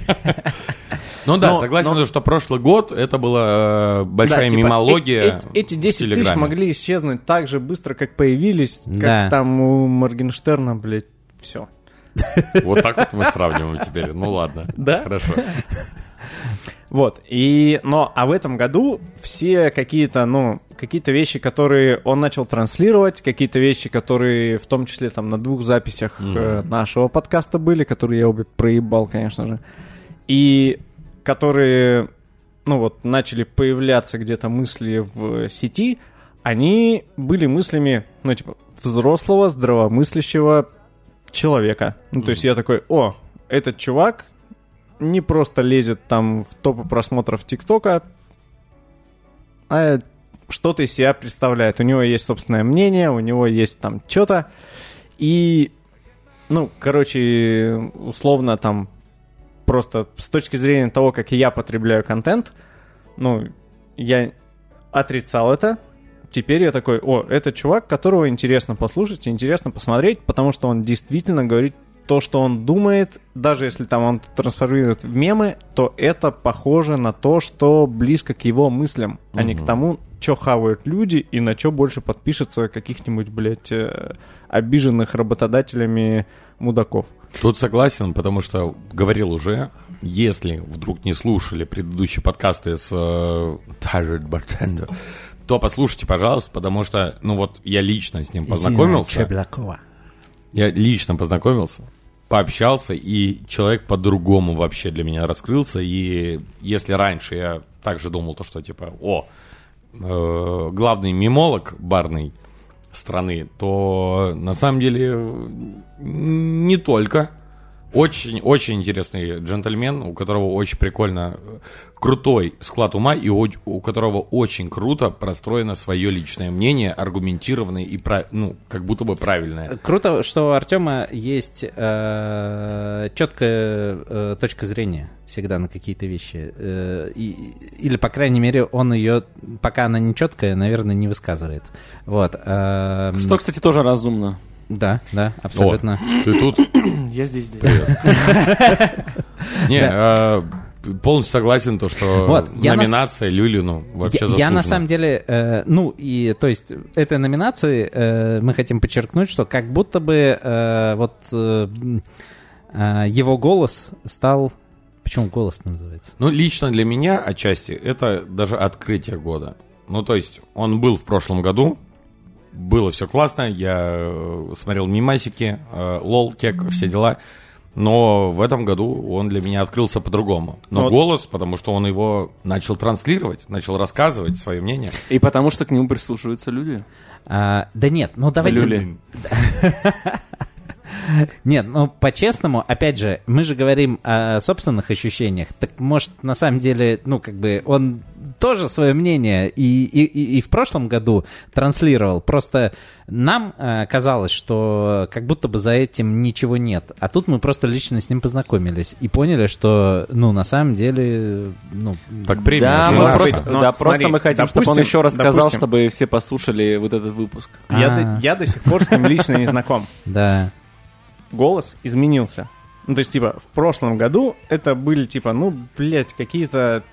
Ну да, Но- согласен, но- что прошлый год это была э, большая Да, типа, мимология. э- э- эти в 10 тысяч могли исчезнуть так же быстро, как появились, как там у Моргенштерна, блядь, все. Вот так вот мы сравниваем теперь. Ну ладно. Да? Хорошо. Вот, и, но, а в этом году все какие-то, ну, какие-то вещи, которые он начал транслировать, какие-то вещи, которые в том числе там на двух записях э, нашего подкаста были, которые я обе проебал, конечно же, и которые, ну вот, начали появляться где-то мысли в сети, они были мыслями, ну, типа, взрослого, здравомыслящего человека. Ну, то есть я такой, о, этот чувак не просто лезет там в топы просмотров ТикТока, а что-то из себя представляет. У него есть собственное мнение, у него есть там что-то. И, ну, короче, условно там просто с точки зрения того, как я потребляю контент, ну, я отрицал это. Теперь я такой, о, это чувак, которого интересно послушать, интересно посмотреть, потому что он действительно говорит то, что он думает, даже если там он трансформирует в мемы, то это похоже на то, что близко к его мыслям, mm-hmm. а не к тому, что хавают люди и на что больше подпишется каких-нибудь, блядь, э, обиженных работодателями мудаков. Тут согласен, потому что говорил уже, если вдруг не слушали предыдущие подкасты с uh, Tired Bartender, то послушайте, пожалуйста, потому что, ну вот, я лично с ним познакомился. Чеблакова. Я лично познакомился, пообщался, и человек по-другому вообще для меня раскрылся. И если раньше я также думал, то, что типа, о, э, главный мимолог барной страны, то на самом деле не только. Очень-очень интересный джентльмен, у которого очень прикольно э, крутой склад ума и у, у которого очень круто простроено свое личное мнение, аргументированное и про, ну, как будто бы правильное. Круто, что у Артема есть э, четкая э, точка зрения всегда на какие-то вещи. Э, и, или, по крайней мере, он ее, пока она не четкая, наверное, не высказывает. Вот. Э, Что, кстати, тоже разумно. Да, да, абсолютно. О, ты тут? Я здесь, здесь. Не, э, полностью согласен, то, что Вот, я на- номинация Люлину вообще Я, я заслужена. на самом деле, э, ну и то есть этой номинации э, мы хотим подчеркнуть, что как будто бы э, вот э, его голос стал, почему голос называется? Ну, лично для меня отчасти это даже открытие года. Ну, то есть он был в прошлом году, было все классно, я э, смотрел мимасики, э, лол, кек, все дела. Но в этом году он для меня открылся по-другому. Но Вот. голос, потому что он его начал транслировать, начал рассказывать свое мнение. И потому что к нему прислушиваются люди. А, да нет, ну давайте... Люли. Нет, ну по-честному, опять же, мы же говорим о собственных ощущениях. Так может, на самом деле, ну как бы он тоже свое мнение и, и, и- в прошлом году транслировал. Просто нам э, казалось, что как будто бы за этим ничего нет. А тут мы просто лично с ним познакомились и поняли, что, ну, на самом деле, ну... Так премия Да, же мы просто, Но да, смотри, просто мы хотим, чтобы он допустим- еще рассказал, допустим- чтобы все послушали вот этот выпуск. Я, А. до, я до сих пор с ним лично не знаком. Да. Голос изменился. Ну, то есть, типа, в прошлом году это были, типа, ну, блядь, какие-то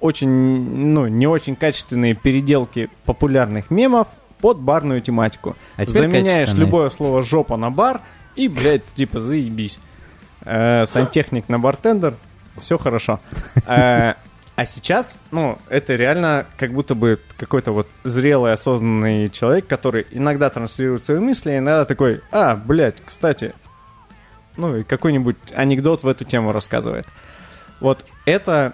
очень, ну, не очень качественные переделки популярных мемов под барную тематику. А теперь Заменяешь любое слово «жопа» на бар и, блядь, типа, заебись. Э, сантехник на бартендер, все хорошо. Э, а сейчас, ну, это реально как будто бы какой-то вот зрелый, осознанный человек, который иногда транслирует свои мысли, а иногда такой, а, блядь, кстати, ну, и какой-нибудь анекдот в эту тему рассказывает. Вот это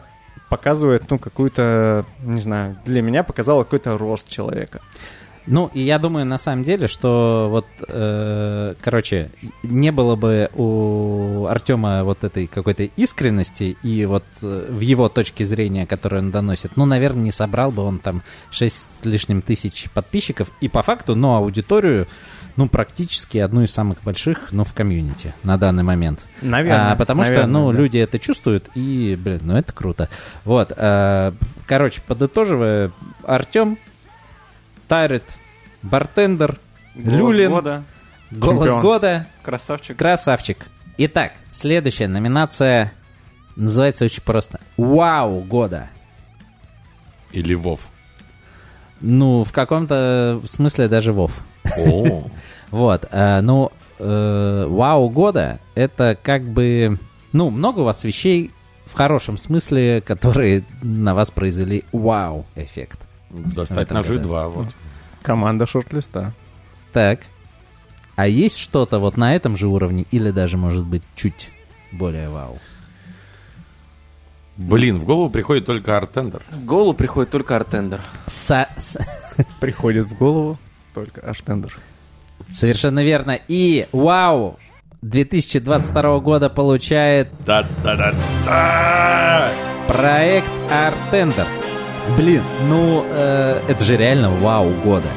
показывает, ну, какую-то, не знаю, для меня показало какой-то рост человека. Ну, и я думаю, на самом деле, что вот, э, короче, не было бы у Артема вот этой какой-то искренности и вот э, в его точке зрения, которую он доносит, ну, наверное, не собрал бы он там 6 с лишним тысяч подписчиков и по факту, ну, аудиторию, ну, практически одну из самых больших, ну, в комьюнити на данный момент. Наверное. А, потому что, наверное, ну, да. люди это чувствуют, и, блин, ну это круто. Вот. а, короче, подытоживая, Артем, Тайрет, Бартендер, Голос Люлин, года. Голос Чемпион. года, Красавчик. красавчик. Итак, следующая номинация называется очень просто. Вау года. Или Вов. Ну, в каком-то смысле даже Вов. О, Вот, э, ну, э, вау года, это как бы, ну, много у вас вещей в хорошем смысле, которые на вас произвели вау-эффект. Достать этом ножи два, вот. Команда шорт-листа. Так. А есть что-то вот на этом же уровне или даже, может быть, чуть более вау? Блин, в голову приходит только артендер. В голову приходит только артендер. Са- с- Приходит в голову только Артендер. Совершенно верно. И вау! 2022 года получает Да-да-да-да! проект Артендер. Блин, ну э, это же реально вау года.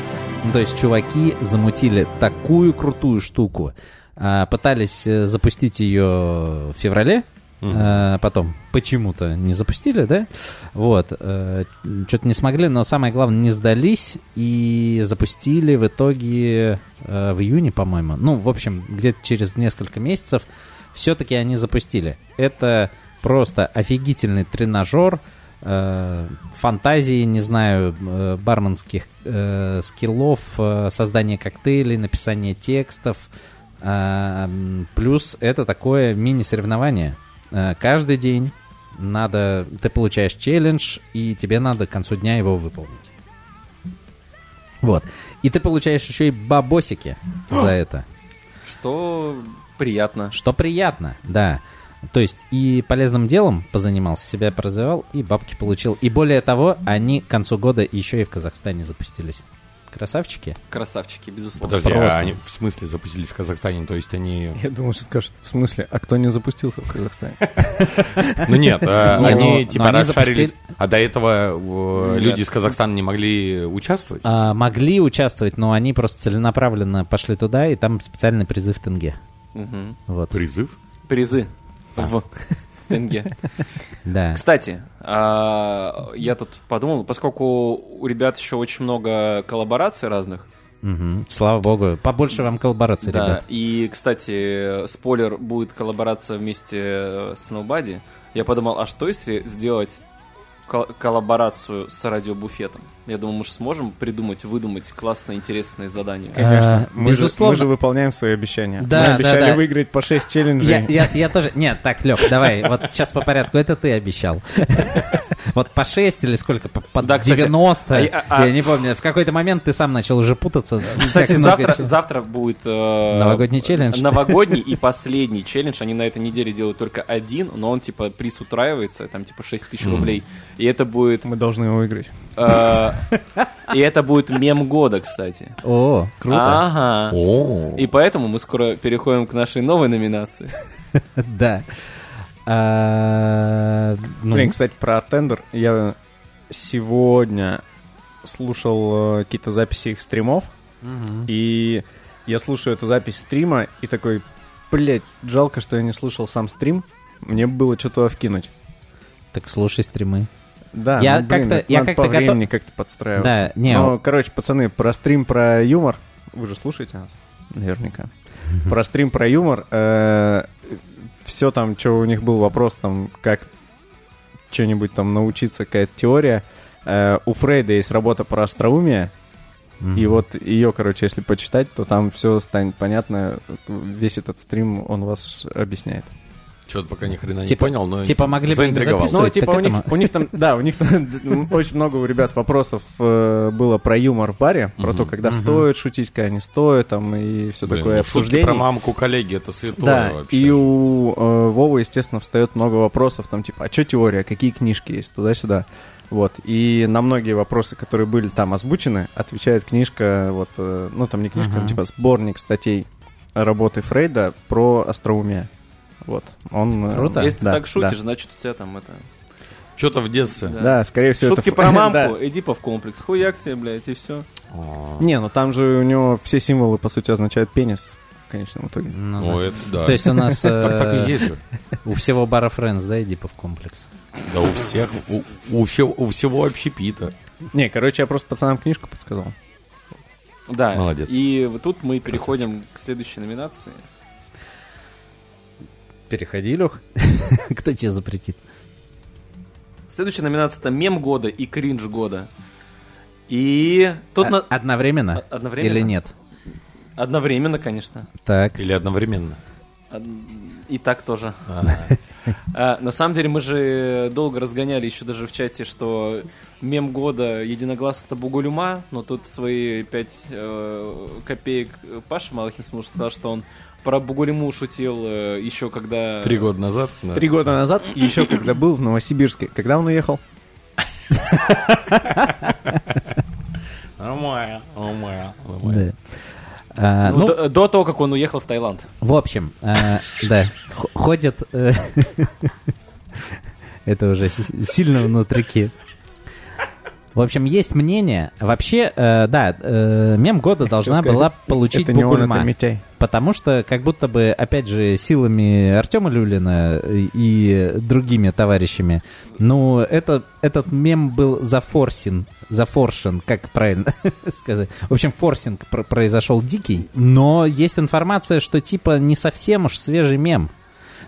Ну, то есть чуваки замутили такую крутую штуку. А, пытались э, запустить ее в феврале, а, потом почему-то не запустили, да? Вот. Что-то не смогли, но самое главное, не сдались и запустили в итоге э, в июне, по-моему. Ну, в общем, где-то через несколько месяцев все-таки они запустили. Это просто офигительный тренажер, э, фантазии, не знаю, э, барменских э, скиллов, э, создания коктейлей, написания текстов. М, плюс это такое мини-соревнование. Э, Каждый день надо, ты получаешь челлендж, и тебе надо к концу дня его выполнить. Вот. И ты получаешь еще и бабосики за это. Что приятно. Что приятно, да. То есть и полезным делом позанимался, себя поразвивал, и бабки получил. И более того, они к концу года еще и в Казахстане запустились. Красавчики. Красавчики, безусловно. Подожди, Просто. а они в смысле запустились в Казахстане? То есть они... Я думал, что скажешь, в смысле, а кто не запустился в Казахстане? Ну нет, э, Не, они ну, типа расшарились. А до этого люди из Казахстана не могли участвовать? А, могли участвовать, но они просто целенаправленно пошли туда, и там специальный призыв тенге. Вот. Призыв? Призы в тенге. Да. Кстати, а, я тут подумал, поскольку у ребят еще очень много коллабораций разных. Слава богу. Побольше вам коллабораций, да, ребят. и, кстати, спойлер, будет коллаборация вместе с Nobody, я подумал, а что если сделать кол- коллаборацию с радиобуфетом? Я думаю, мы же сможем придумать, выдумать классные, интересные задания. Конечно. А, Мы же- безусловно. Мы же выполняем свои обещания. Да, Мы да, обещали да. выиграть по 6 Я, челленджей. я, я тоже... Нет, так, Лёх, давай, вот сейчас по порядку. Это ты обещал. Вот по 6 или сколько? По, по Да, кстати, 90? а- а- Я не помню. В какой-то момент ты сам начал уже путаться. Кстати, завтра будет... э, Новогодний челлендж. Новогодний и последний челлендж. Они на этой неделе делают только один, но он, типа, приз утраивается, там, типа, 6 тысяч рублей. И это будет... Мы должны его выиграть. э, и это будет мем года, кстати. О, круто. Ага. О, И поэтому мы скоро переходим к нашей новой номинации. Да. А, ну, Блин, кстати, про Артендер. Я сегодня слушал э, какие-то записи их стримов, и я слушаю эту запись стрима, и такой, блядь, жалко, что я не слушал сам стрим. Мне бы было что-то вкинуть. Так слушай стримы. Да, Я ну, как-то- я как-то по готов- времени как-то подстраиваться. Да, не, Ну, о- короче, пацаны, про стрим про юмор. Вы же слушаете нас? Наверняка. Про стрим про юмор. Все там, что у них был вопрос, там, как что-нибудь там научиться, какая-то теория. Э, У Фрейда есть работа про остроумие, Мгм. и вот ее, короче, если почитать, то там все станет понятно. Весь этот стрим он вас объясняет. Что-то пока ни хрена не Типа- понял, но Типа могли бы не заинтриговал. Ну, записывать, типа у них, у них там, да, у них там очень много у ребят вопросов э, было про юмор в баре, про то, когда стоит шутить, когда не стоит, там, и все Блин, такое ну, обсуждение. про мамку коллеги, это святое Да, вообще. и у э, Вовы, естественно, встает много вопросов, там, типа, а что теория, какие книжки есть, туда-сюда. Вот, и на многие вопросы, которые были там озвучены, отвечает книжка, вот, э, ну, там не книжка, там, Мгм. типа, сборник статей работы Фрейда про остроумие. Вот, он... э, Круто. Если да, ты так шутишь, да. значит, у тебя там это... Что-то в детстве. Да. Да, скорее всего, Шутки это... про мамку, Да. иди по в комплекс. Хуяк тебе, блядь, и все. Не, ну там же у него все символы, по сути, означают пенис в конечном итоге. Ну, О, да. это да. То есть у нас Так, так э, и есть же. у всего бара Friends, да, Эдипов комплекс. Да у всех, у, у всего, у всего общепита. Не, короче, я просто пацанам книжку подсказал. Да. Молодец. И вот тут мы переходим к следующей номинации. Переходи, Лех. Кто тебе запретит? Следующая номинация это мем года и кринж года. И тут А- на... Одновременно? одновременно? Или нет? Одновременно, конечно. Так. Или одновременно. А, И так тоже. А, на самом деле мы же долго разгоняли еще даже в чате, что мем года единогласно это Бугулюма, но тут свои 5 копеек Паша Малахин слушал, сказал, что он про Бугулюму шутил э, еще когда... Три года назад. да. Три года назад, и еще когда был в Новосибирске. Когда он уехал? Нормально, нормально, нормально. А, Ну, ну, до, до того, как он уехал в Таиланд. В общем, э, да, ходят... э, Это уже сильно внутрики. В общем, есть мнение. Вообще, э, да, э, мем года должна Хотел была сказать, получить Это не он, это. Потому что, как будто бы, опять же, силами Артема Люлина и другими товарищами, ну, это, этот мем был зафорсен, зафоршен, как правильно сказать. В общем, форсинг пр- произошел дикий, но есть информация, что типа не совсем уж свежий мем.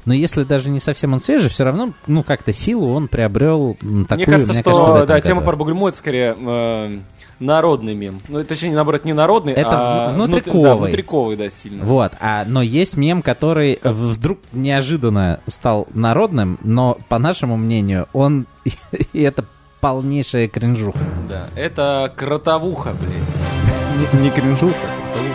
Но если даже не совсем он свежий, все равно, ну, как-то силу он приобрел такую, мне кажется, мне что кажется, да, тема году. про Бугульму это скорее э, народный мем. Ну, точнее, наоборот, не народный, Это а вну- внут- внутриковый. Да, внутриковый, да, сильно. Вот, а, но есть мем, который вдруг неожиданно стал народным, но, по нашему мнению, он... И это полнейшая кринжуха. Да, это кротовуха, блядь. Не, не кринжуха.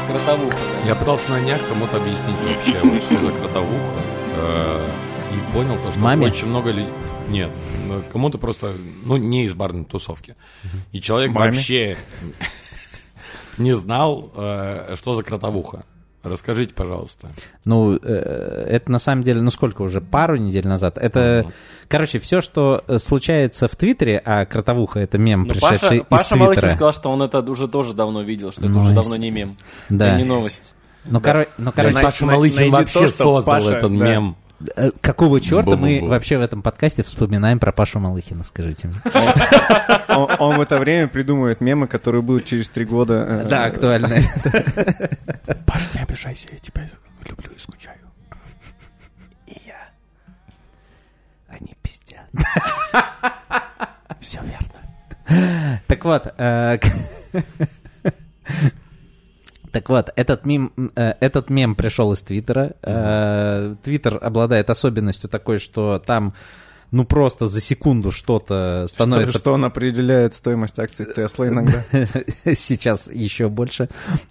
Кротовуха. да. Я пытался на днях кому-то объяснить вообще, вот что за кротовуха. Э, И понял то, что Маме? очень много людей... Нет, ну, кому-то просто, ну, не из барной тусовки. И человек Маме? вообще не знал, э, что за кротовуха. Расскажите, пожалуйста. Ну, э, это на самом деле, ну сколько уже, пару недель назад. Это, короче, все, что э, случается в Твиттере, а кротовуха это мем, Ну, пришедший Паша, Паша из Малахин Твиттера. сказал, что он это уже тоже давно видел, что это Ну, уже давно не мем. Да. Не новость. Ну, коро- ну, короче, Блядь, Паша Малыхин вообще то, создал Паша, этот да. мем. э, какого черта мы Бу-бу-бу. вообще в этом подкасте вспоминаем про Пашу Малыхина, скажите мне? Он, в это время придумывает мемы, которые будут через три года. э, Да, актуально. Паша, не обижайся, я тебя люблю и скучаю. Они пиздят. Все верно. Так вот, э, так вот, этот мем, э, этот мем пришел из Твиттера. Э, Твиттер обладает особенностью такой, что там, ну просто за секунду что-то Что, становится что он определяет стоимость акций Тесла иногда. сейчас еще больше.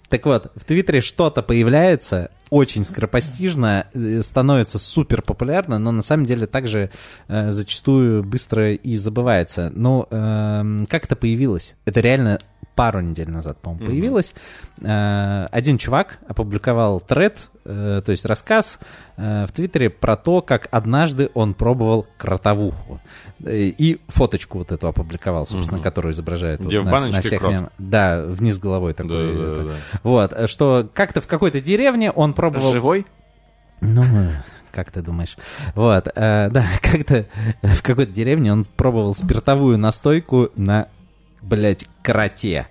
Так вот, в Твиттере что-то появляется, очень скоропостижно, э, становится супер популярно, но на самом деле также э, зачастую быстро и забывается. Ну, эм, как это появилось? Это реально пару недель назад, по-моему, появилось. Э, один чувак опубликовал тред, э, то есть рассказ э, в Твиттере про то, как однажды он пробовал кротовуху. И фоточку вот эту опубликовал, собственно, Мгм. которую изображает Где вот в на- на всех крот. мем- Да, вниз головой Да, такой. да, это. да. Вот, что как-то в какой-то деревне он пробовал... Живой? Ну, как ты думаешь? Вот, э, да, как-то в какой-то деревне он пробовал спиртовую настойку на, блядь, кроте.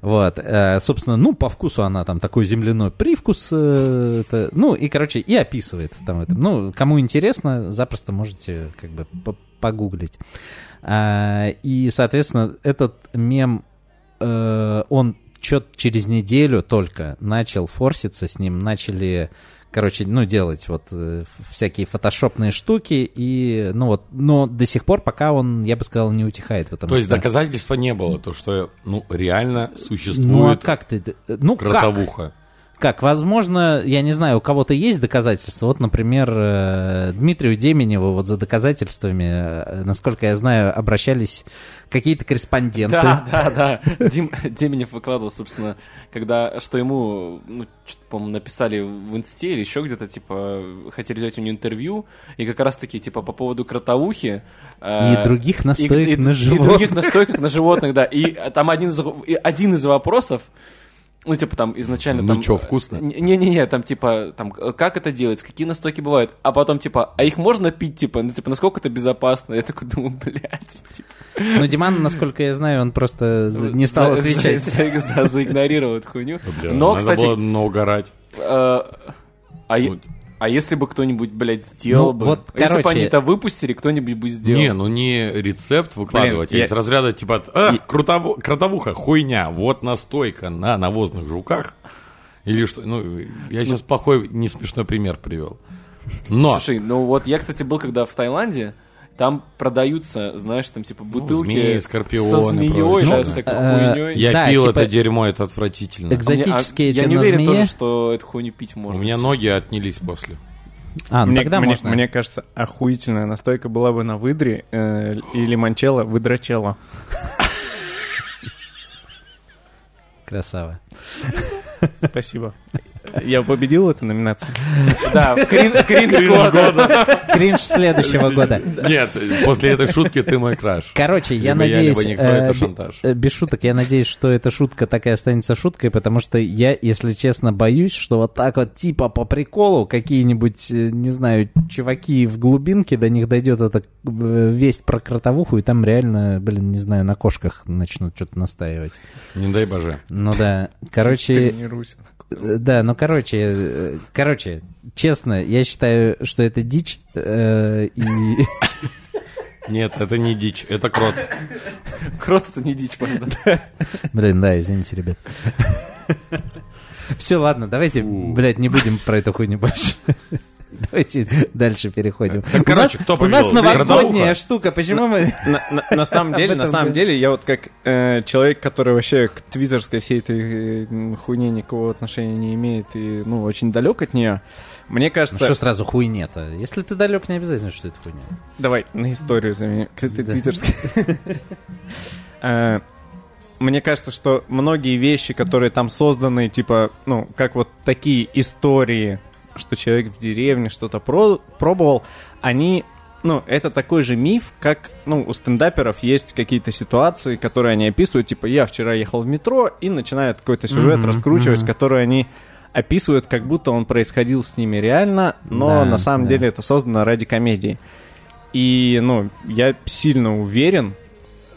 Вот, э, собственно, ну, по вкусу она там такой земляной привкус, э, это, ну, и, короче, и описывает там это. Ну, кому интересно, запросто можете как бы по- погуглить. А, и, соответственно, этот мем, э, он чё через неделю только начал форситься с ним, начали, короче, ну, делать вот э, всякие фотошопные штуки, и, ну, вот, но до сих пор пока он, я бы сказал, не утихает. Потому То есть что... доказательства не было, то что, ну, реально Ну, а существует как ты... Ну, как? кротовуха. Как? Возможно, я не знаю, у кого-то есть доказательства. Вот, например, э, Дмитрию Деменеву вот за доказательствами, э, насколько я знаю, обращались какие-то корреспонденты. Да, да, да. Дим, Деменев выкладывал, собственно, когда, что ему, ну, по-моему, написали в инсте или еще где-то, типа, хотели взять у него интервью, и как раз-таки, типа, по поводу кротовухи. э, И других настоек и- и- на И животных. других настойках на животных, да. И там один из, и один из вопросов, ну, типа, там изначально... Ну там, вкусно? э, Не-не-не, там, типа, там, э, как это делается, какие настойки бывают, а потом, типа, а их можно пить, типа, ну, типа, насколько это безопасно? Я такой думаю, блядь, типа... Но Диман, насколько я знаю, он просто не стал За- отвечать. за- за- да, заигнорировал эту хуйню. Бля, Но, надо кстати, было а, Вот. А если бы кто-нибудь, блядь, сделал Ну, бы? вот, если бы короче- они это выпустили, кто-нибудь бы сделал. Не, ну не рецепт выкладывать, Блин, а я- из разряда типа, а, крутово- кротовуха, хуйня, вот настойка на навозных жуках. Или что, ну, я сейчас плохой, не смешной пример привел. Но Слушай, ну вот я, кстати, был когда в Таиланде, там продаются, знаешь, там типа бутылки змеи, скорпионы, со змеей, да, Ну, с э, хуйней. я Да, пил типа- это дерьмо, это отвратительно. Экзо- Экзотические А мне- эти Я не уверен змее? тоже, что эту хуйню пить У можно. меня если ноги отнялись после. А, ну мне, тогда мне- можно. мне кажется, охуительная настойка была бы на выдре э, и лимончелло выдрачело. Красава. Спасибо. Я победил эту номинацию? Да, кринж года. Кринж следующего года. Нет, после этой шутки ты мой краш. Короче, я надеюсь... либо никто, э, это бе- шантаж. э, Без шуток, я надеюсь, что эта шутка так и останется шуткой, потому что я, если честно, боюсь, что вот так вот типа по приколу какие-нибудь, э, не знаю, чуваки в глубинке, до них дойдет эта весть про кротовуху, и там реально, блин, не знаю, на кошках начнут что-то настаивать. Не дай боже. Ну да, короче... Э, Да, ну короче, э, короче, честно, я считаю, что это дичь, э, и Нет, это не дичь, это крот. Крот это не дичь, правда. Блин, да, извините, ребят. Все, ладно, давайте, блядь, не будем про эту хуйню больше. Давайте дальше переходим. Так, у короче, нас, кто у нас новогодняя штука, почему мы... На, на- на самом деле, на самом деле, я вот как э, человек, который вообще к твиттерской всей этой э, хуйне никакого отношения не имеет и, ну, очень далек от нее, мне Ну кажется... что сразу хуйня-то? Если ты далек, не обязательно, что это хуйня. Давай, на историю замени. К этой Да. твиттерской. Э, Мне кажется, что многие вещи, которые там созданы, типа, ну, как вот такие истории, что человек в деревне что-то про- пробовал, они, ну, это такой же миф, как, ну, у стендаперов есть какие-то ситуации, которые они описывают, типа, я вчера ехал в метро, и начинают какой-то сюжет Мгм, раскручивать, мгм. который они описывают, как будто он происходил с ними реально, но Да, на самом да. деле это создано ради комедии. И, ну, я сильно уверен,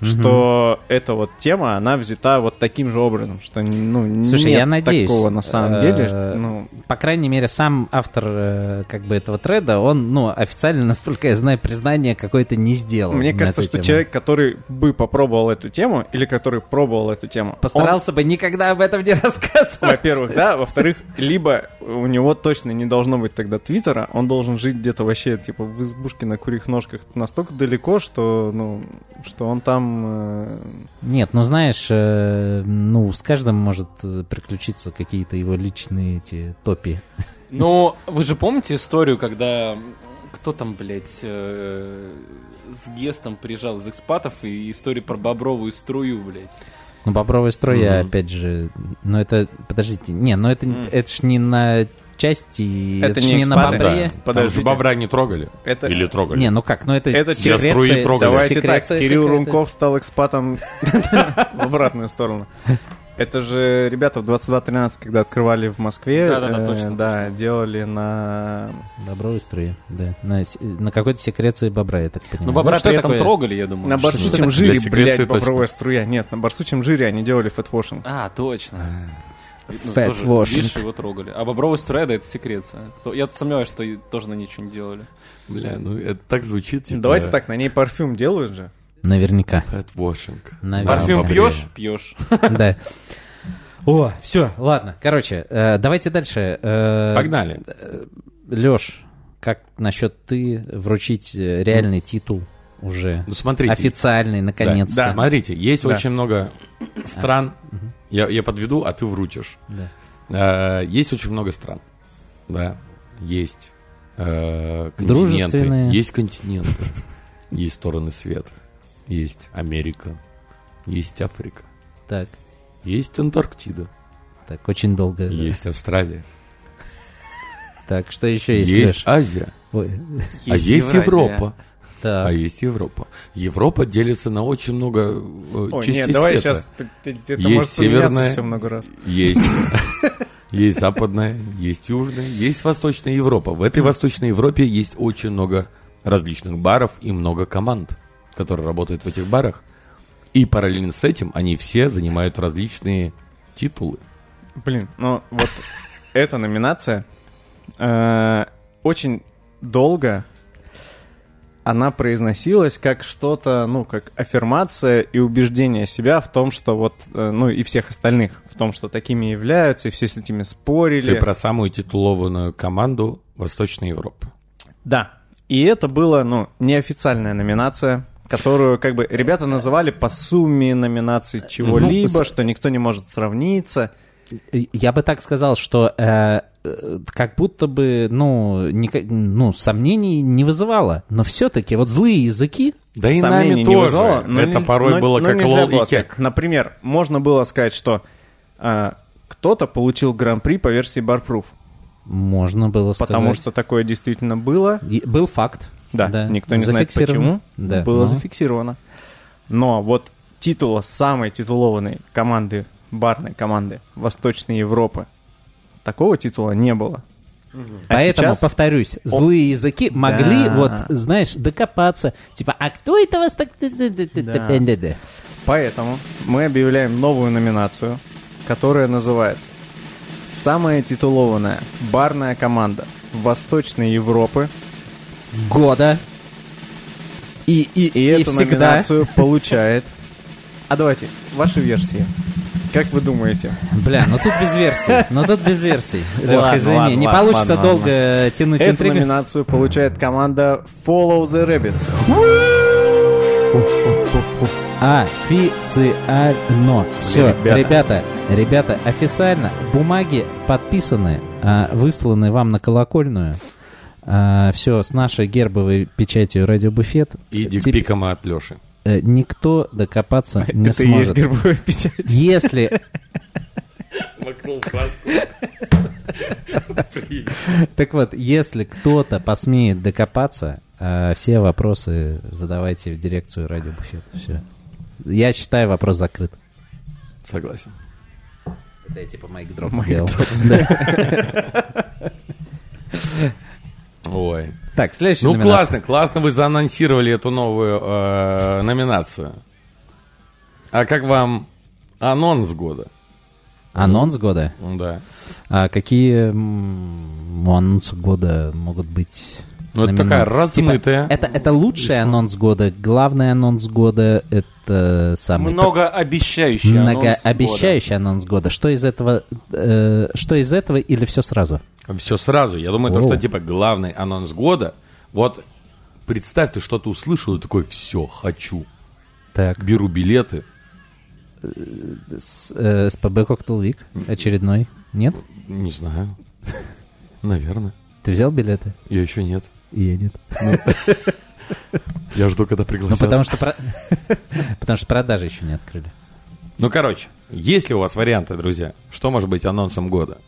что эта вот тема, она взята вот таким же образом, что, ну, Слушай, нет я надеюсь, такого на самом э, деле, ну, По крайней мере, сам автор э, как бы этого треда, он, ну, официально, насколько я знаю, признание какое-то не сделал. мне кажется, что тему. человек, который бы попробовал эту тему, или который пробовал эту тему, Постарался бы никогда об этом не рассказывать. он, во-первых, да, во-вторых, либо у него точно не должно быть тогда твиттера, он должен жить где-то вообще, типа, в избушке на курьих ножках настолько далеко, что, ну, что он там... э, Нет, ну знаешь, э, ну с каждым может э, приключиться какие-то его личные эти топи. Но вы же помните историю, когда кто там, блядь, э, с Гестом приезжал из экспатов и историю про бобровую струю, блядь. Ну, бобровая строя, Мгм. опять же, ну это, подождите, не, ну это, М. это ж не на части, Это не на бобре. Да. Подождите. бобра не трогали. Это- Или трогали. Не, ну как, ну это, Это секреция- струи трогали. Давайте так, Кирилл. Рунков стал экспатом в обратную сторону. Это же ребята в 22.13, когда открывали в Москве, Да-да-да, э, точно, да, делали на... Бобровая струя, да. На, на какой-то секреции бобра, я так понимаю. Ну, бобра что при этом такое? трогали, я думаю. На барсучем жире, блядь, точно. бобровая струя. Нет, на барсучем жире они делали фэтвошинг. А, точно. Ну, Fat тоже, washing. видишь, его трогали. А бобровая струя, да, это секреция. То- Я сомневаюсь, что тоже на ничего не делали. Бля, ну это так звучит, типа... Давайте так, на ней парфюм делают же. Наверняка. Фэтвошинг. Наверняка. Парфюм пьешь? Пьешь. Да. О, все, ладно. Короче, э, давайте дальше. Э, Погнали. Леш, как насчет ты вручить э, реальный титул уже? Ну смотрите. Официальный, наконец-то. Да. Смотрите, есть Да. очень много стран. Я, я подведу, а ты вручишь. Да. Э, Есть очень много стран. Да. Есть э, континенты. Есть континенты. Есть стороны света. Есть Америка. Есть Африка. Так, Есть Антарктида. так, очень долго. да. Есть Австралия. Так, что еще есть, Есть Леш? Азия. Ой, а есть Евразия. Европа. Так. А есть Европа. Европа делится на очень много э, Ой, частей нет, давай света. сейчас... Это Есть северная- все много раз. Есть. Есть западная, есть южная, есть восточная Европа. В этой восточной Европе есть очень много различных баров и много команд, которые работают в этих барах. И параллельно с этим они все занимают различные титулы. Блин, ну вот эта номинация э, очень долго она произносилась как что-то, ну, как аффирмация и убеждение себя в том, что вот, э, ну, и всех остальных, в том, что такими являются, и все с этими спорили. Ты про самую титулованную команду Восточной Европы. Да. И это было, ну, неофициальная номинация, которую, как бы, ребята называли по сумме номинаций чего-либо, Ну, с- что никто не может сравниться. Я бы так сказал, что э, как будто бы, ну, ника- ну, сомнений не вызывало. Но все-таки вот злые языки, Да и нами не тоже. вызвало, но Это не- порой но- было но как лол и кек. Например, можно было сказать, что а, кто-то получил гран-при по версии Barproof, можно было сказать. потому что такое действительно было. И- Был факт. Да, никто не знает почему. Да. Было но- зафиксировано. Но вот титула самой титулованной команды, барной команды Восточной Европы, такого титула не было. А Поэтому, сейчас- повторюсь, злые языки могли, Да. вот, знаешь, докопаться. Типа, а кто это вас так... Да. Поэтому мы объявляем новую номинацию, которая называется «Самая титулованная барная команда Восточной Европы». Года. И, и, И, и, эту всегда... номинацию получает... А давайте, ваши версии. Как вы думаете? Бля, ну тут без версий. Ну тут без версий. Лех, Ладно, извини. ладно, не ладно, получится ладно, долго тянуть Эту интригу. номинацию получает команда Follow the Rabbits. Официально. Все, Ребята. ребята. ребята, официально. Бумаги подписаны, а, высланы вам на колокольную. все с нашей гербовой печатью радиобуфет. И дикпиком от Леши. Э, никто докопаться не Это сможет. гербовая печать. Если, Макнул краску. так вот, если кто-то посмеет докопаться, э, все вопросы задавайте в дирекцию радиобуфет. Все. Я считаю, вопрос закрыт. Согласен. Это я типа майк дроп сделал. Ой. Так, следующая Ну номинация. классно, классно вы заанонсировали эту новую э, номинацию. А как вам анонс года? Анонс года. Да. А какие м, у анонса года могут быть? Ну, это номина- такая Типа, размытая. это, это лучший анонс года, главный анонс года, это самый Многообещающий анонс многообещающий анонс года. Что из этого, э, что из этого или все сразу? Все сразу. Я думаю, то, Оу. что типа главный анонс года. Вот представь, ты что-то услышал и такой, все, хочу. Так, Беру билеты. с, э, СПБ Коктейл Вик очередной. Нет? Не знаю. Наверное. Ты взял билеты? Я еще нет. И я нет. Я жду, когда Ну, пригласят. потому что, потому что продажи еще не открыли. Ну, короче, есть ли у вас варианты, друзья? Что может быть анонсом года?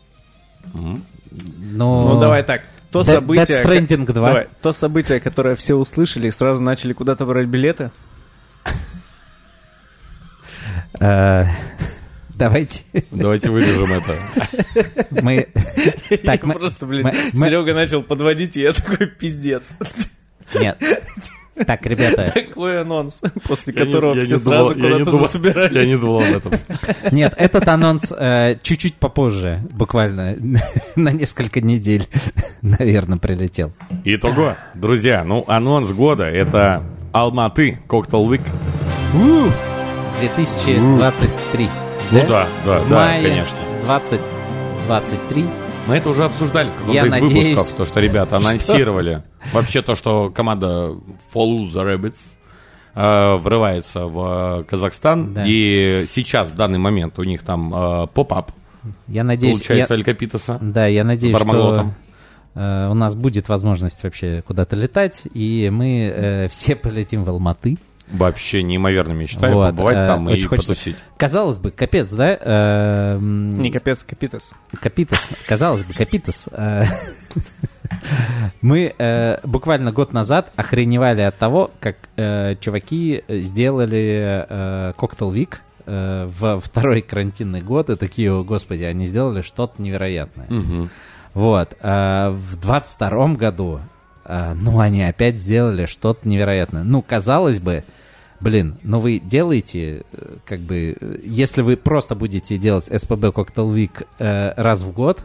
Но... Ну, давай так. То Death- событие... Death Stranding 2. Давай, то событие, которое все услышали и сразу начали куда-то брать билеты. Э, Давайте Давайте вырежем это. мы... Так, мы... Просто, блин, Серега начал подводить, и я такой, пиздец. Нет. Так, ребята, Такой анонс, после Я не- которого я не все думал- сразу я не куда-то думал- засобирались. Я не думал об этом. нет, этот анонс э, чуть-чуть попозже, буквально на несколько недель, наверное, прилетел. Итого, друзья, ну, анонс года — это Алматы Коктейл Week. 2023. Ну да, да, В да, мае конечно. 2023. Мы это уже обсуждали в каком-то Я из надеюсь, выпусков, то, что ребята анонсировали. Вообще то, что команда Follow the Rabbits э, врывается в э, Казахстан, Да. и сейчас, в данный момент, у них там э, поп-ап, Я надеюсь, получается, я- Эль Капитоса. Да, я надеюсь, С что э, у нас будет возможность вообще куда-то летать, и мы э, все полетим в Алматы. Вообще неимоверно мечтаю Вот, побывать э, там и хочется. потусить. Казалось бы, капец, да? э, Не капец, капитас. Капитас, казалось бы, Капитас. э, Мы э, буквально год назад охреневали от того, как э, чуваки сделали э, Cocktail Week э, во второй карантинный год, и такие, о, господи, они сделали что-то невероятное. Мгм. Вот. а в 22 году, а, ну, они опять сделали что-то невероятное. Ну, казалось бы, блин, ну вы делаете, э, как бы, э, если вы просто будете делать СПБ Cocktail Week э, раз в год,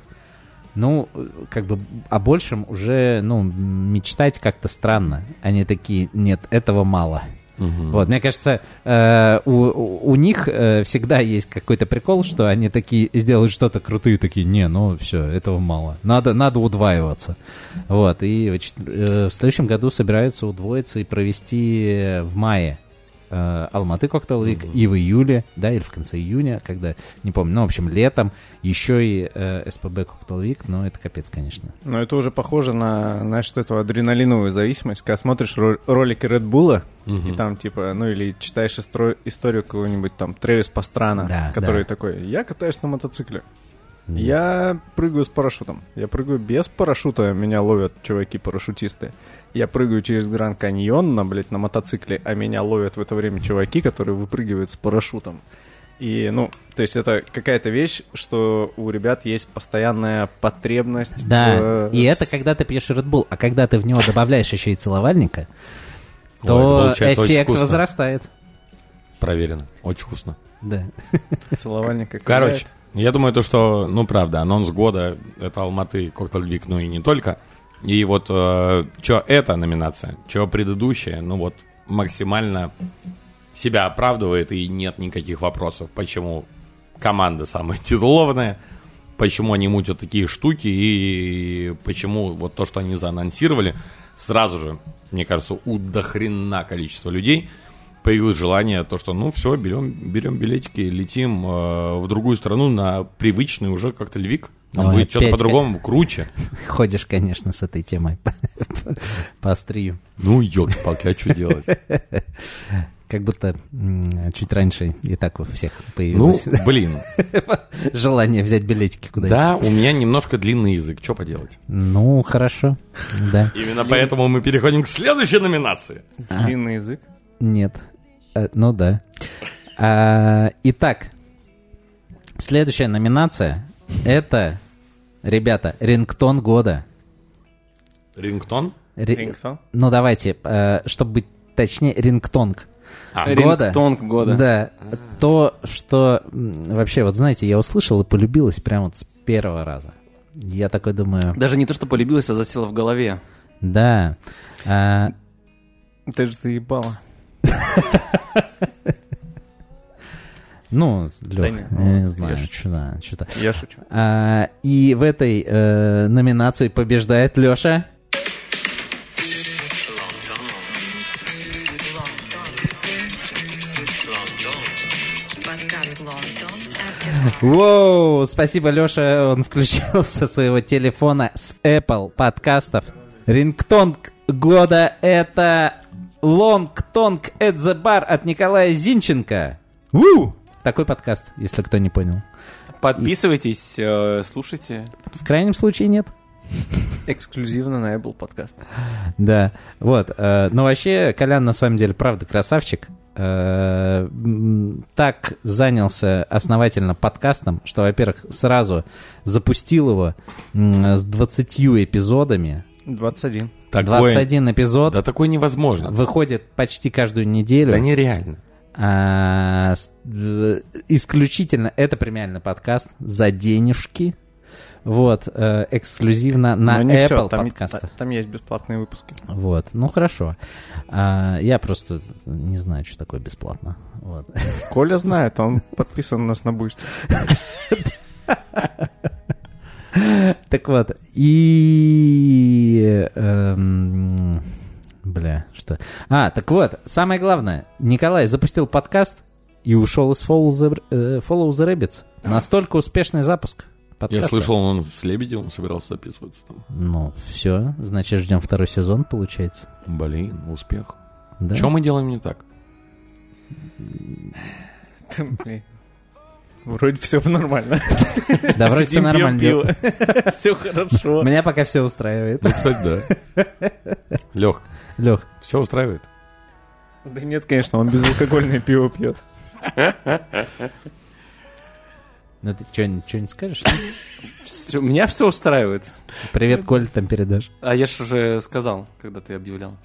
Ну, как бы о большем уже, ну, мечтать как-то странно. Они такие, нет, этого мало. Вот, мне кажется, э, у, у- них э, всегда есть какой-то прикол, что они такие сделают что-то крутые, такие, не, ну все, этого мало. Надо, надо удваиваться. Вот, и э, в следующем году собираются удвоиться и провести в мае э, Алматы Коктейл Вик и в июле, да, или в конце июня, когда, не помню, ну, в общем, летом еще и э, СПБ Коктейл Вик, но это капец, конечно. Но это уже похоже на, знаешь, что эту адреналиновую зависимость, когда смотришь ро- ролики Red Bull, и там, типа, ну или читаешь истро- историю какого-нибудь там Трэвис Пастрана, Да, который да. такой, я катаюсь на мотоцикле, я прыгаю с парашютом, я прыгаю без парашюта, меня ловят чуваки-парашютисты. Я прыгаю через Гранд Каньон на, блядь, на мотоцикле, а меня ловят в это время чуваки, которые выпрыгивают с парашютом. И, ну, то есть это какая-то вещь, что у ребят есть постоянная потребность Да, в, и э, это когда ты пьешь Red Bull, а когда ты в него добавляешь еще и целовальника, то эффект возрастает. Проверено. Очень вкусно. Да. целовальника. Короче, я думаю, то, что, ну, правда, анонс года — это Алматы, Коктейль Вик, ну и не только. И вот что эта номинация, что предыдущая, ну вот максимально себя оправдывает, и нет никаких вопросов, почему команда самая титулованная, почему они мутят такие штуки, и почему вот то, что они заанонсировали, сразу же, мне кажется, у дохрена количества людей появилось желание, то, что, ну, все, берем, берем билетики, летим э, в другую страну на привычный уже как-то львик. Там Ой, будет что-то по-другому, круче. Ходишь, конечно, с этой темой по, острию. Ну, елки-палки, а что делать? Как будто чуть раньше и так у всех Ну, появилось блин, желание взять билетики куда-нибудь. да, у меня немножко длинный язык, что поделать? Ну, хорошо. Да. Именно поэтому мы переходим к следующей номинации. Длинный язык. Нет. Э, Ну да. А, Итак, следующая номинация это, ребята, рингтон года. Рингтон? Ри- Рингтон? Ну давайте, э, чтобы быть точнее, рингтонг. А, года. Рингтонг года. Да. То, что вообще, вот знаете, я услышал и полюбилось прямо вот с первого раза. Я такой думаю, Даже не то, что полюбилась, а засела в голове. да. А, Ты же заебала. ну, Лех, не, я не я знаю, шучу. что-то, что-то. Я шучу. А, и в этой э, номинации побеждает Леша. Подкаст Лондон от Воу, спасибо, Леша, он включил со своего телефона с Apple подкастов. Рингтонг года это Лонгтонг at the Bar от Николая Зинченко. Ву! Такой подкаст, если кто не понял. Подписывайтесь, э, слушайте. В крайнем случае нет. Эксклюзивно на Apple подкаст. Да, вот. э, но вообще, Колян на самом деле, правда, красавчик. Э, так занялся основательно подкастом, что, во-первых, сразу запустил его с 20 эпизодами. 21. Такое... 21 эпизод. Да такое невозможно. Выходит почти каждую неделю. Да нереально. А, э, исключительно это премиальный подкаст за денежки. Вот, э, эксклюзивно на Но не Apple всё, там, подкастах. та- там есть бесплатные выпуски. Вот, ну хорошо. А, я просто не знаю, что такое бесплатно. Вот. Коля знает, он подписан у нас на Boosty. Так вот, и... эм, бля, что... А, так вот, самое главное. Николай запустил подкаст и ушел из Follow the, э, Follow the Rabbits. Настолько успешный запуск Я подкаста. слышал, он с Лебедевым собирался записываться там. Ну, все, значит, ждем второй сезон, получается. Блин, успех. Да? Что мы делаем не так? Вроде все нормально. Да, вроде все нормально. Все хорошо. Меня пока все устраивает. Ну, кстати, да. Лех, Лех, все устраивает? Да нет, конечно, он безалкогольное пиво пьет. ну ты что-нибудь скажешь? Всё- меня все устраивает. Привет, Коль, там передашь. А я же уже сказал, когда ты объявлял.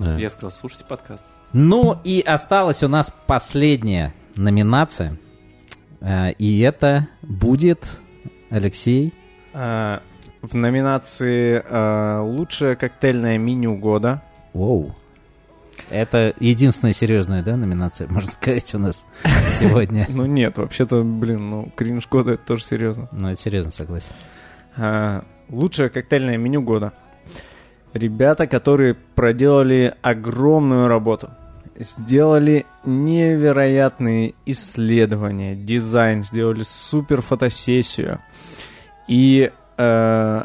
Я сказал, слушайте подкаст. Ну и осталась у нас последняя номинация. Э, И это будет, Алексей, А, В номинации а, «Лучшее коктейльное меню года» Воу. Это единственная серьезная, да, номинация, можно сказать, у нас сегодня. Ну нет, вообще-то, блин, ну кринж года это тоже серьезно. Ну, это серьезно, согласен. Лучшее коктейльное меню года. Ребята, которые проделали огромную работу. Сделали невероятные исследования, дизайн, сделали супер фотосессию. И э,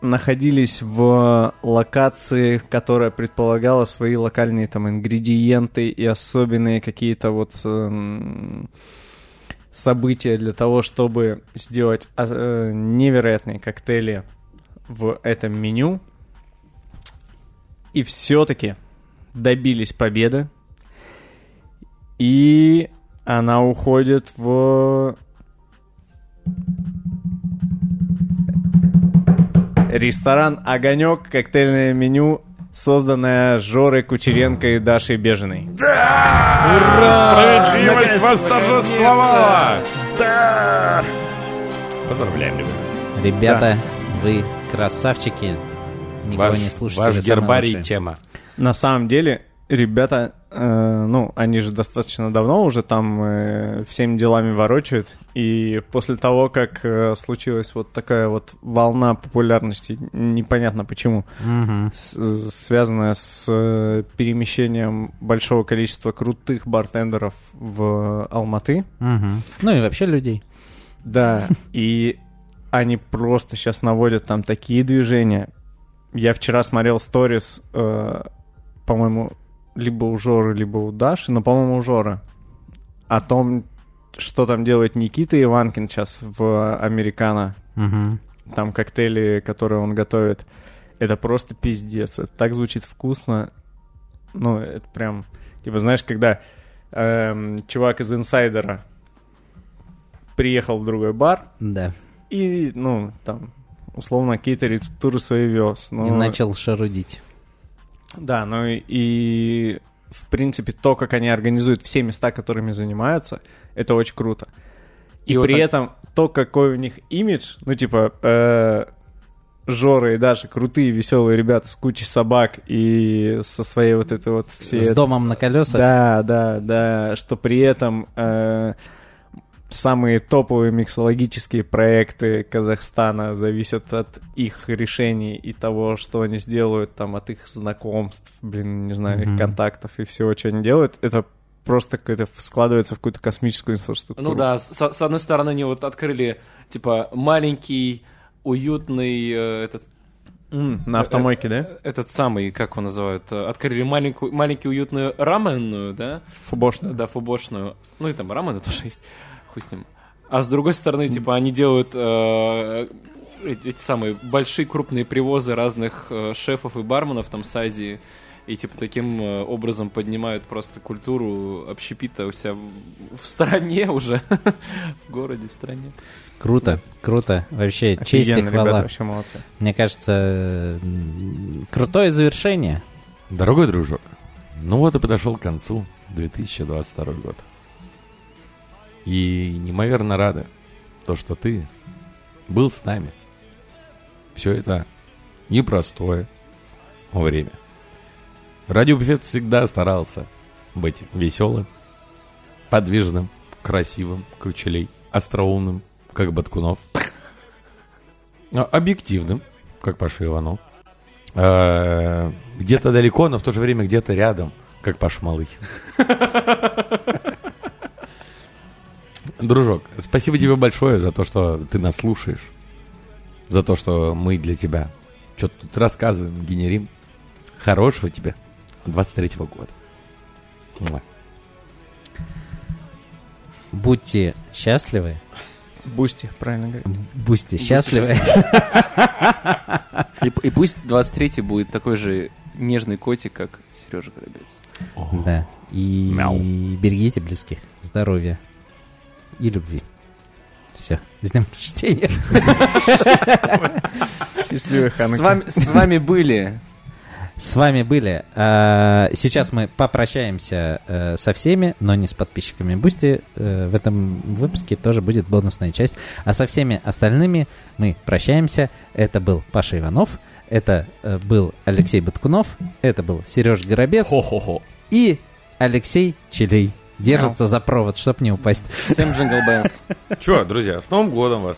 находились в локации, которая предполагала свои локальные там ингредиенты и особенные какие-то вот эм, события для того, чтобы сделать э, невероятные коктейли в этом меню. И все-таки добились победы. И она уходит в ресторан «Огонек», коктейльное меню, созданное Жорой Кучеренко и Дашей Бежиной. Справедливость восторжествовала! Да! Поздравляем, ребята. Ребята, вы красавчики. Никого Ваш, не слушайте. ваш гербарий тема. На самом деле, ребята, э, ну, они же достаточно давно уже там э, всеми делами ворочают. И после того, как э, случилась вот такая вот волна популярности, непонятно почему, Мгм. с- связанная с э, перемещением большого количества крутых бартендеров в Алматы. Мгм. Ну и вообще людей. Да, и они просто сейчас наводят там такие движения. Я вчера смотрел сторис, э, по-моему, либо у Жоры, либо у Даши, но, по-моему, у Жоры. О том, что там делает Никита Иванкин сейчас в Американо. Мгм. Там коктейли, которые он готовит. Это просто пиздец. Это так звучит вкусно. Ну, это прям... Типа, знаешь, когда эм, чувак из инсайдера приехал в другой бар, Да. и, ну, там, условно, какие-то рецептуры свои вез. Ну, И начал шарудить. Да, ну и, в принципе, то, как они организуют все места, которыми занимаются, это очень круто. И, И вот при так- этом то, какой у них имидж, ну, типа, э, Жора и Даша крутые, веселые ребята с кучей собак и со своей вот этой вот всей... С домом на колесах. Да, да, да, что при этом э, самые топовые миксологические проекты Казахстана зависят от их решений и того, что они сделают, там, от их знакомств, блин, не знаю, Мгм. их контактов и всего, что они делают, это просто какое-то складывается в какую-то космическую инфраструктуру. Ну да, с, с одной стороны, они вот открыли, типа, маленький, уютный, э, этот, М, на автомойке, да? э, этот самый, как его называют, э, открыли маленькую, маленький уютную раменную, да? Фубошно. Да, фубошную. Ну и там рамены тоже есть, хуй с ним. А с другой стороны, типа, они делают э, эти, эти самые большие крупные привозы разных э, шефов и барменов там с Азии. И типа таким э, образом поднимают просто культуру общепита у себя в, стране уже. в городе, в стране. Круто, круто. Вообще, честь и Офигенно, ребята, хвала. вообще молодцы. Мне кажется, крутое завершение. Дорогой дружок, ну вот и подошел к концу 2022 год. И неимоверно рады, то, что ты был с нами. Все это непростое время. Радиобуфет всегда старался быть веселым, подвижным, красивым, как Учелей, остроумным, как Баткунов, а, объективным, как Паша Иванов, Э, где-то далеко, но в то же время где-то рядом, как Паша Малыхин. Дружок, спасибо тебе большое за то, что ты нас слушаешь, за то, что мы для тебя что-то тут рассказываем, генерим. Хорошего тебе 23-го года. Муа. Будьте счастливы. Boosty, правильно говорить. Будьте счастливы. И, и пусть 23-й будет такой же нежный котик, как Сережа Горобец. Да. И Мяу. берегите близких. Здоровья. И любви. Все. С днем рождения. Счастливый С Хануки. вами, с вами были С вами были. э, сейчас мы попрощаемся э, со всеми, но не с подписчиками Boosty. Э, в этом выпуске тоже будет бонусная часть. А со всеми остальными мы прощаемся. Это был Паша Иванов. Это был Алексей Баткунов. Это был Сережа Горобец. Хо-хо-хо. И Алексей Челей. Держится за провод, чтоб не упасть. Всем jingle bells. Че, друзья, с Новым годом вас.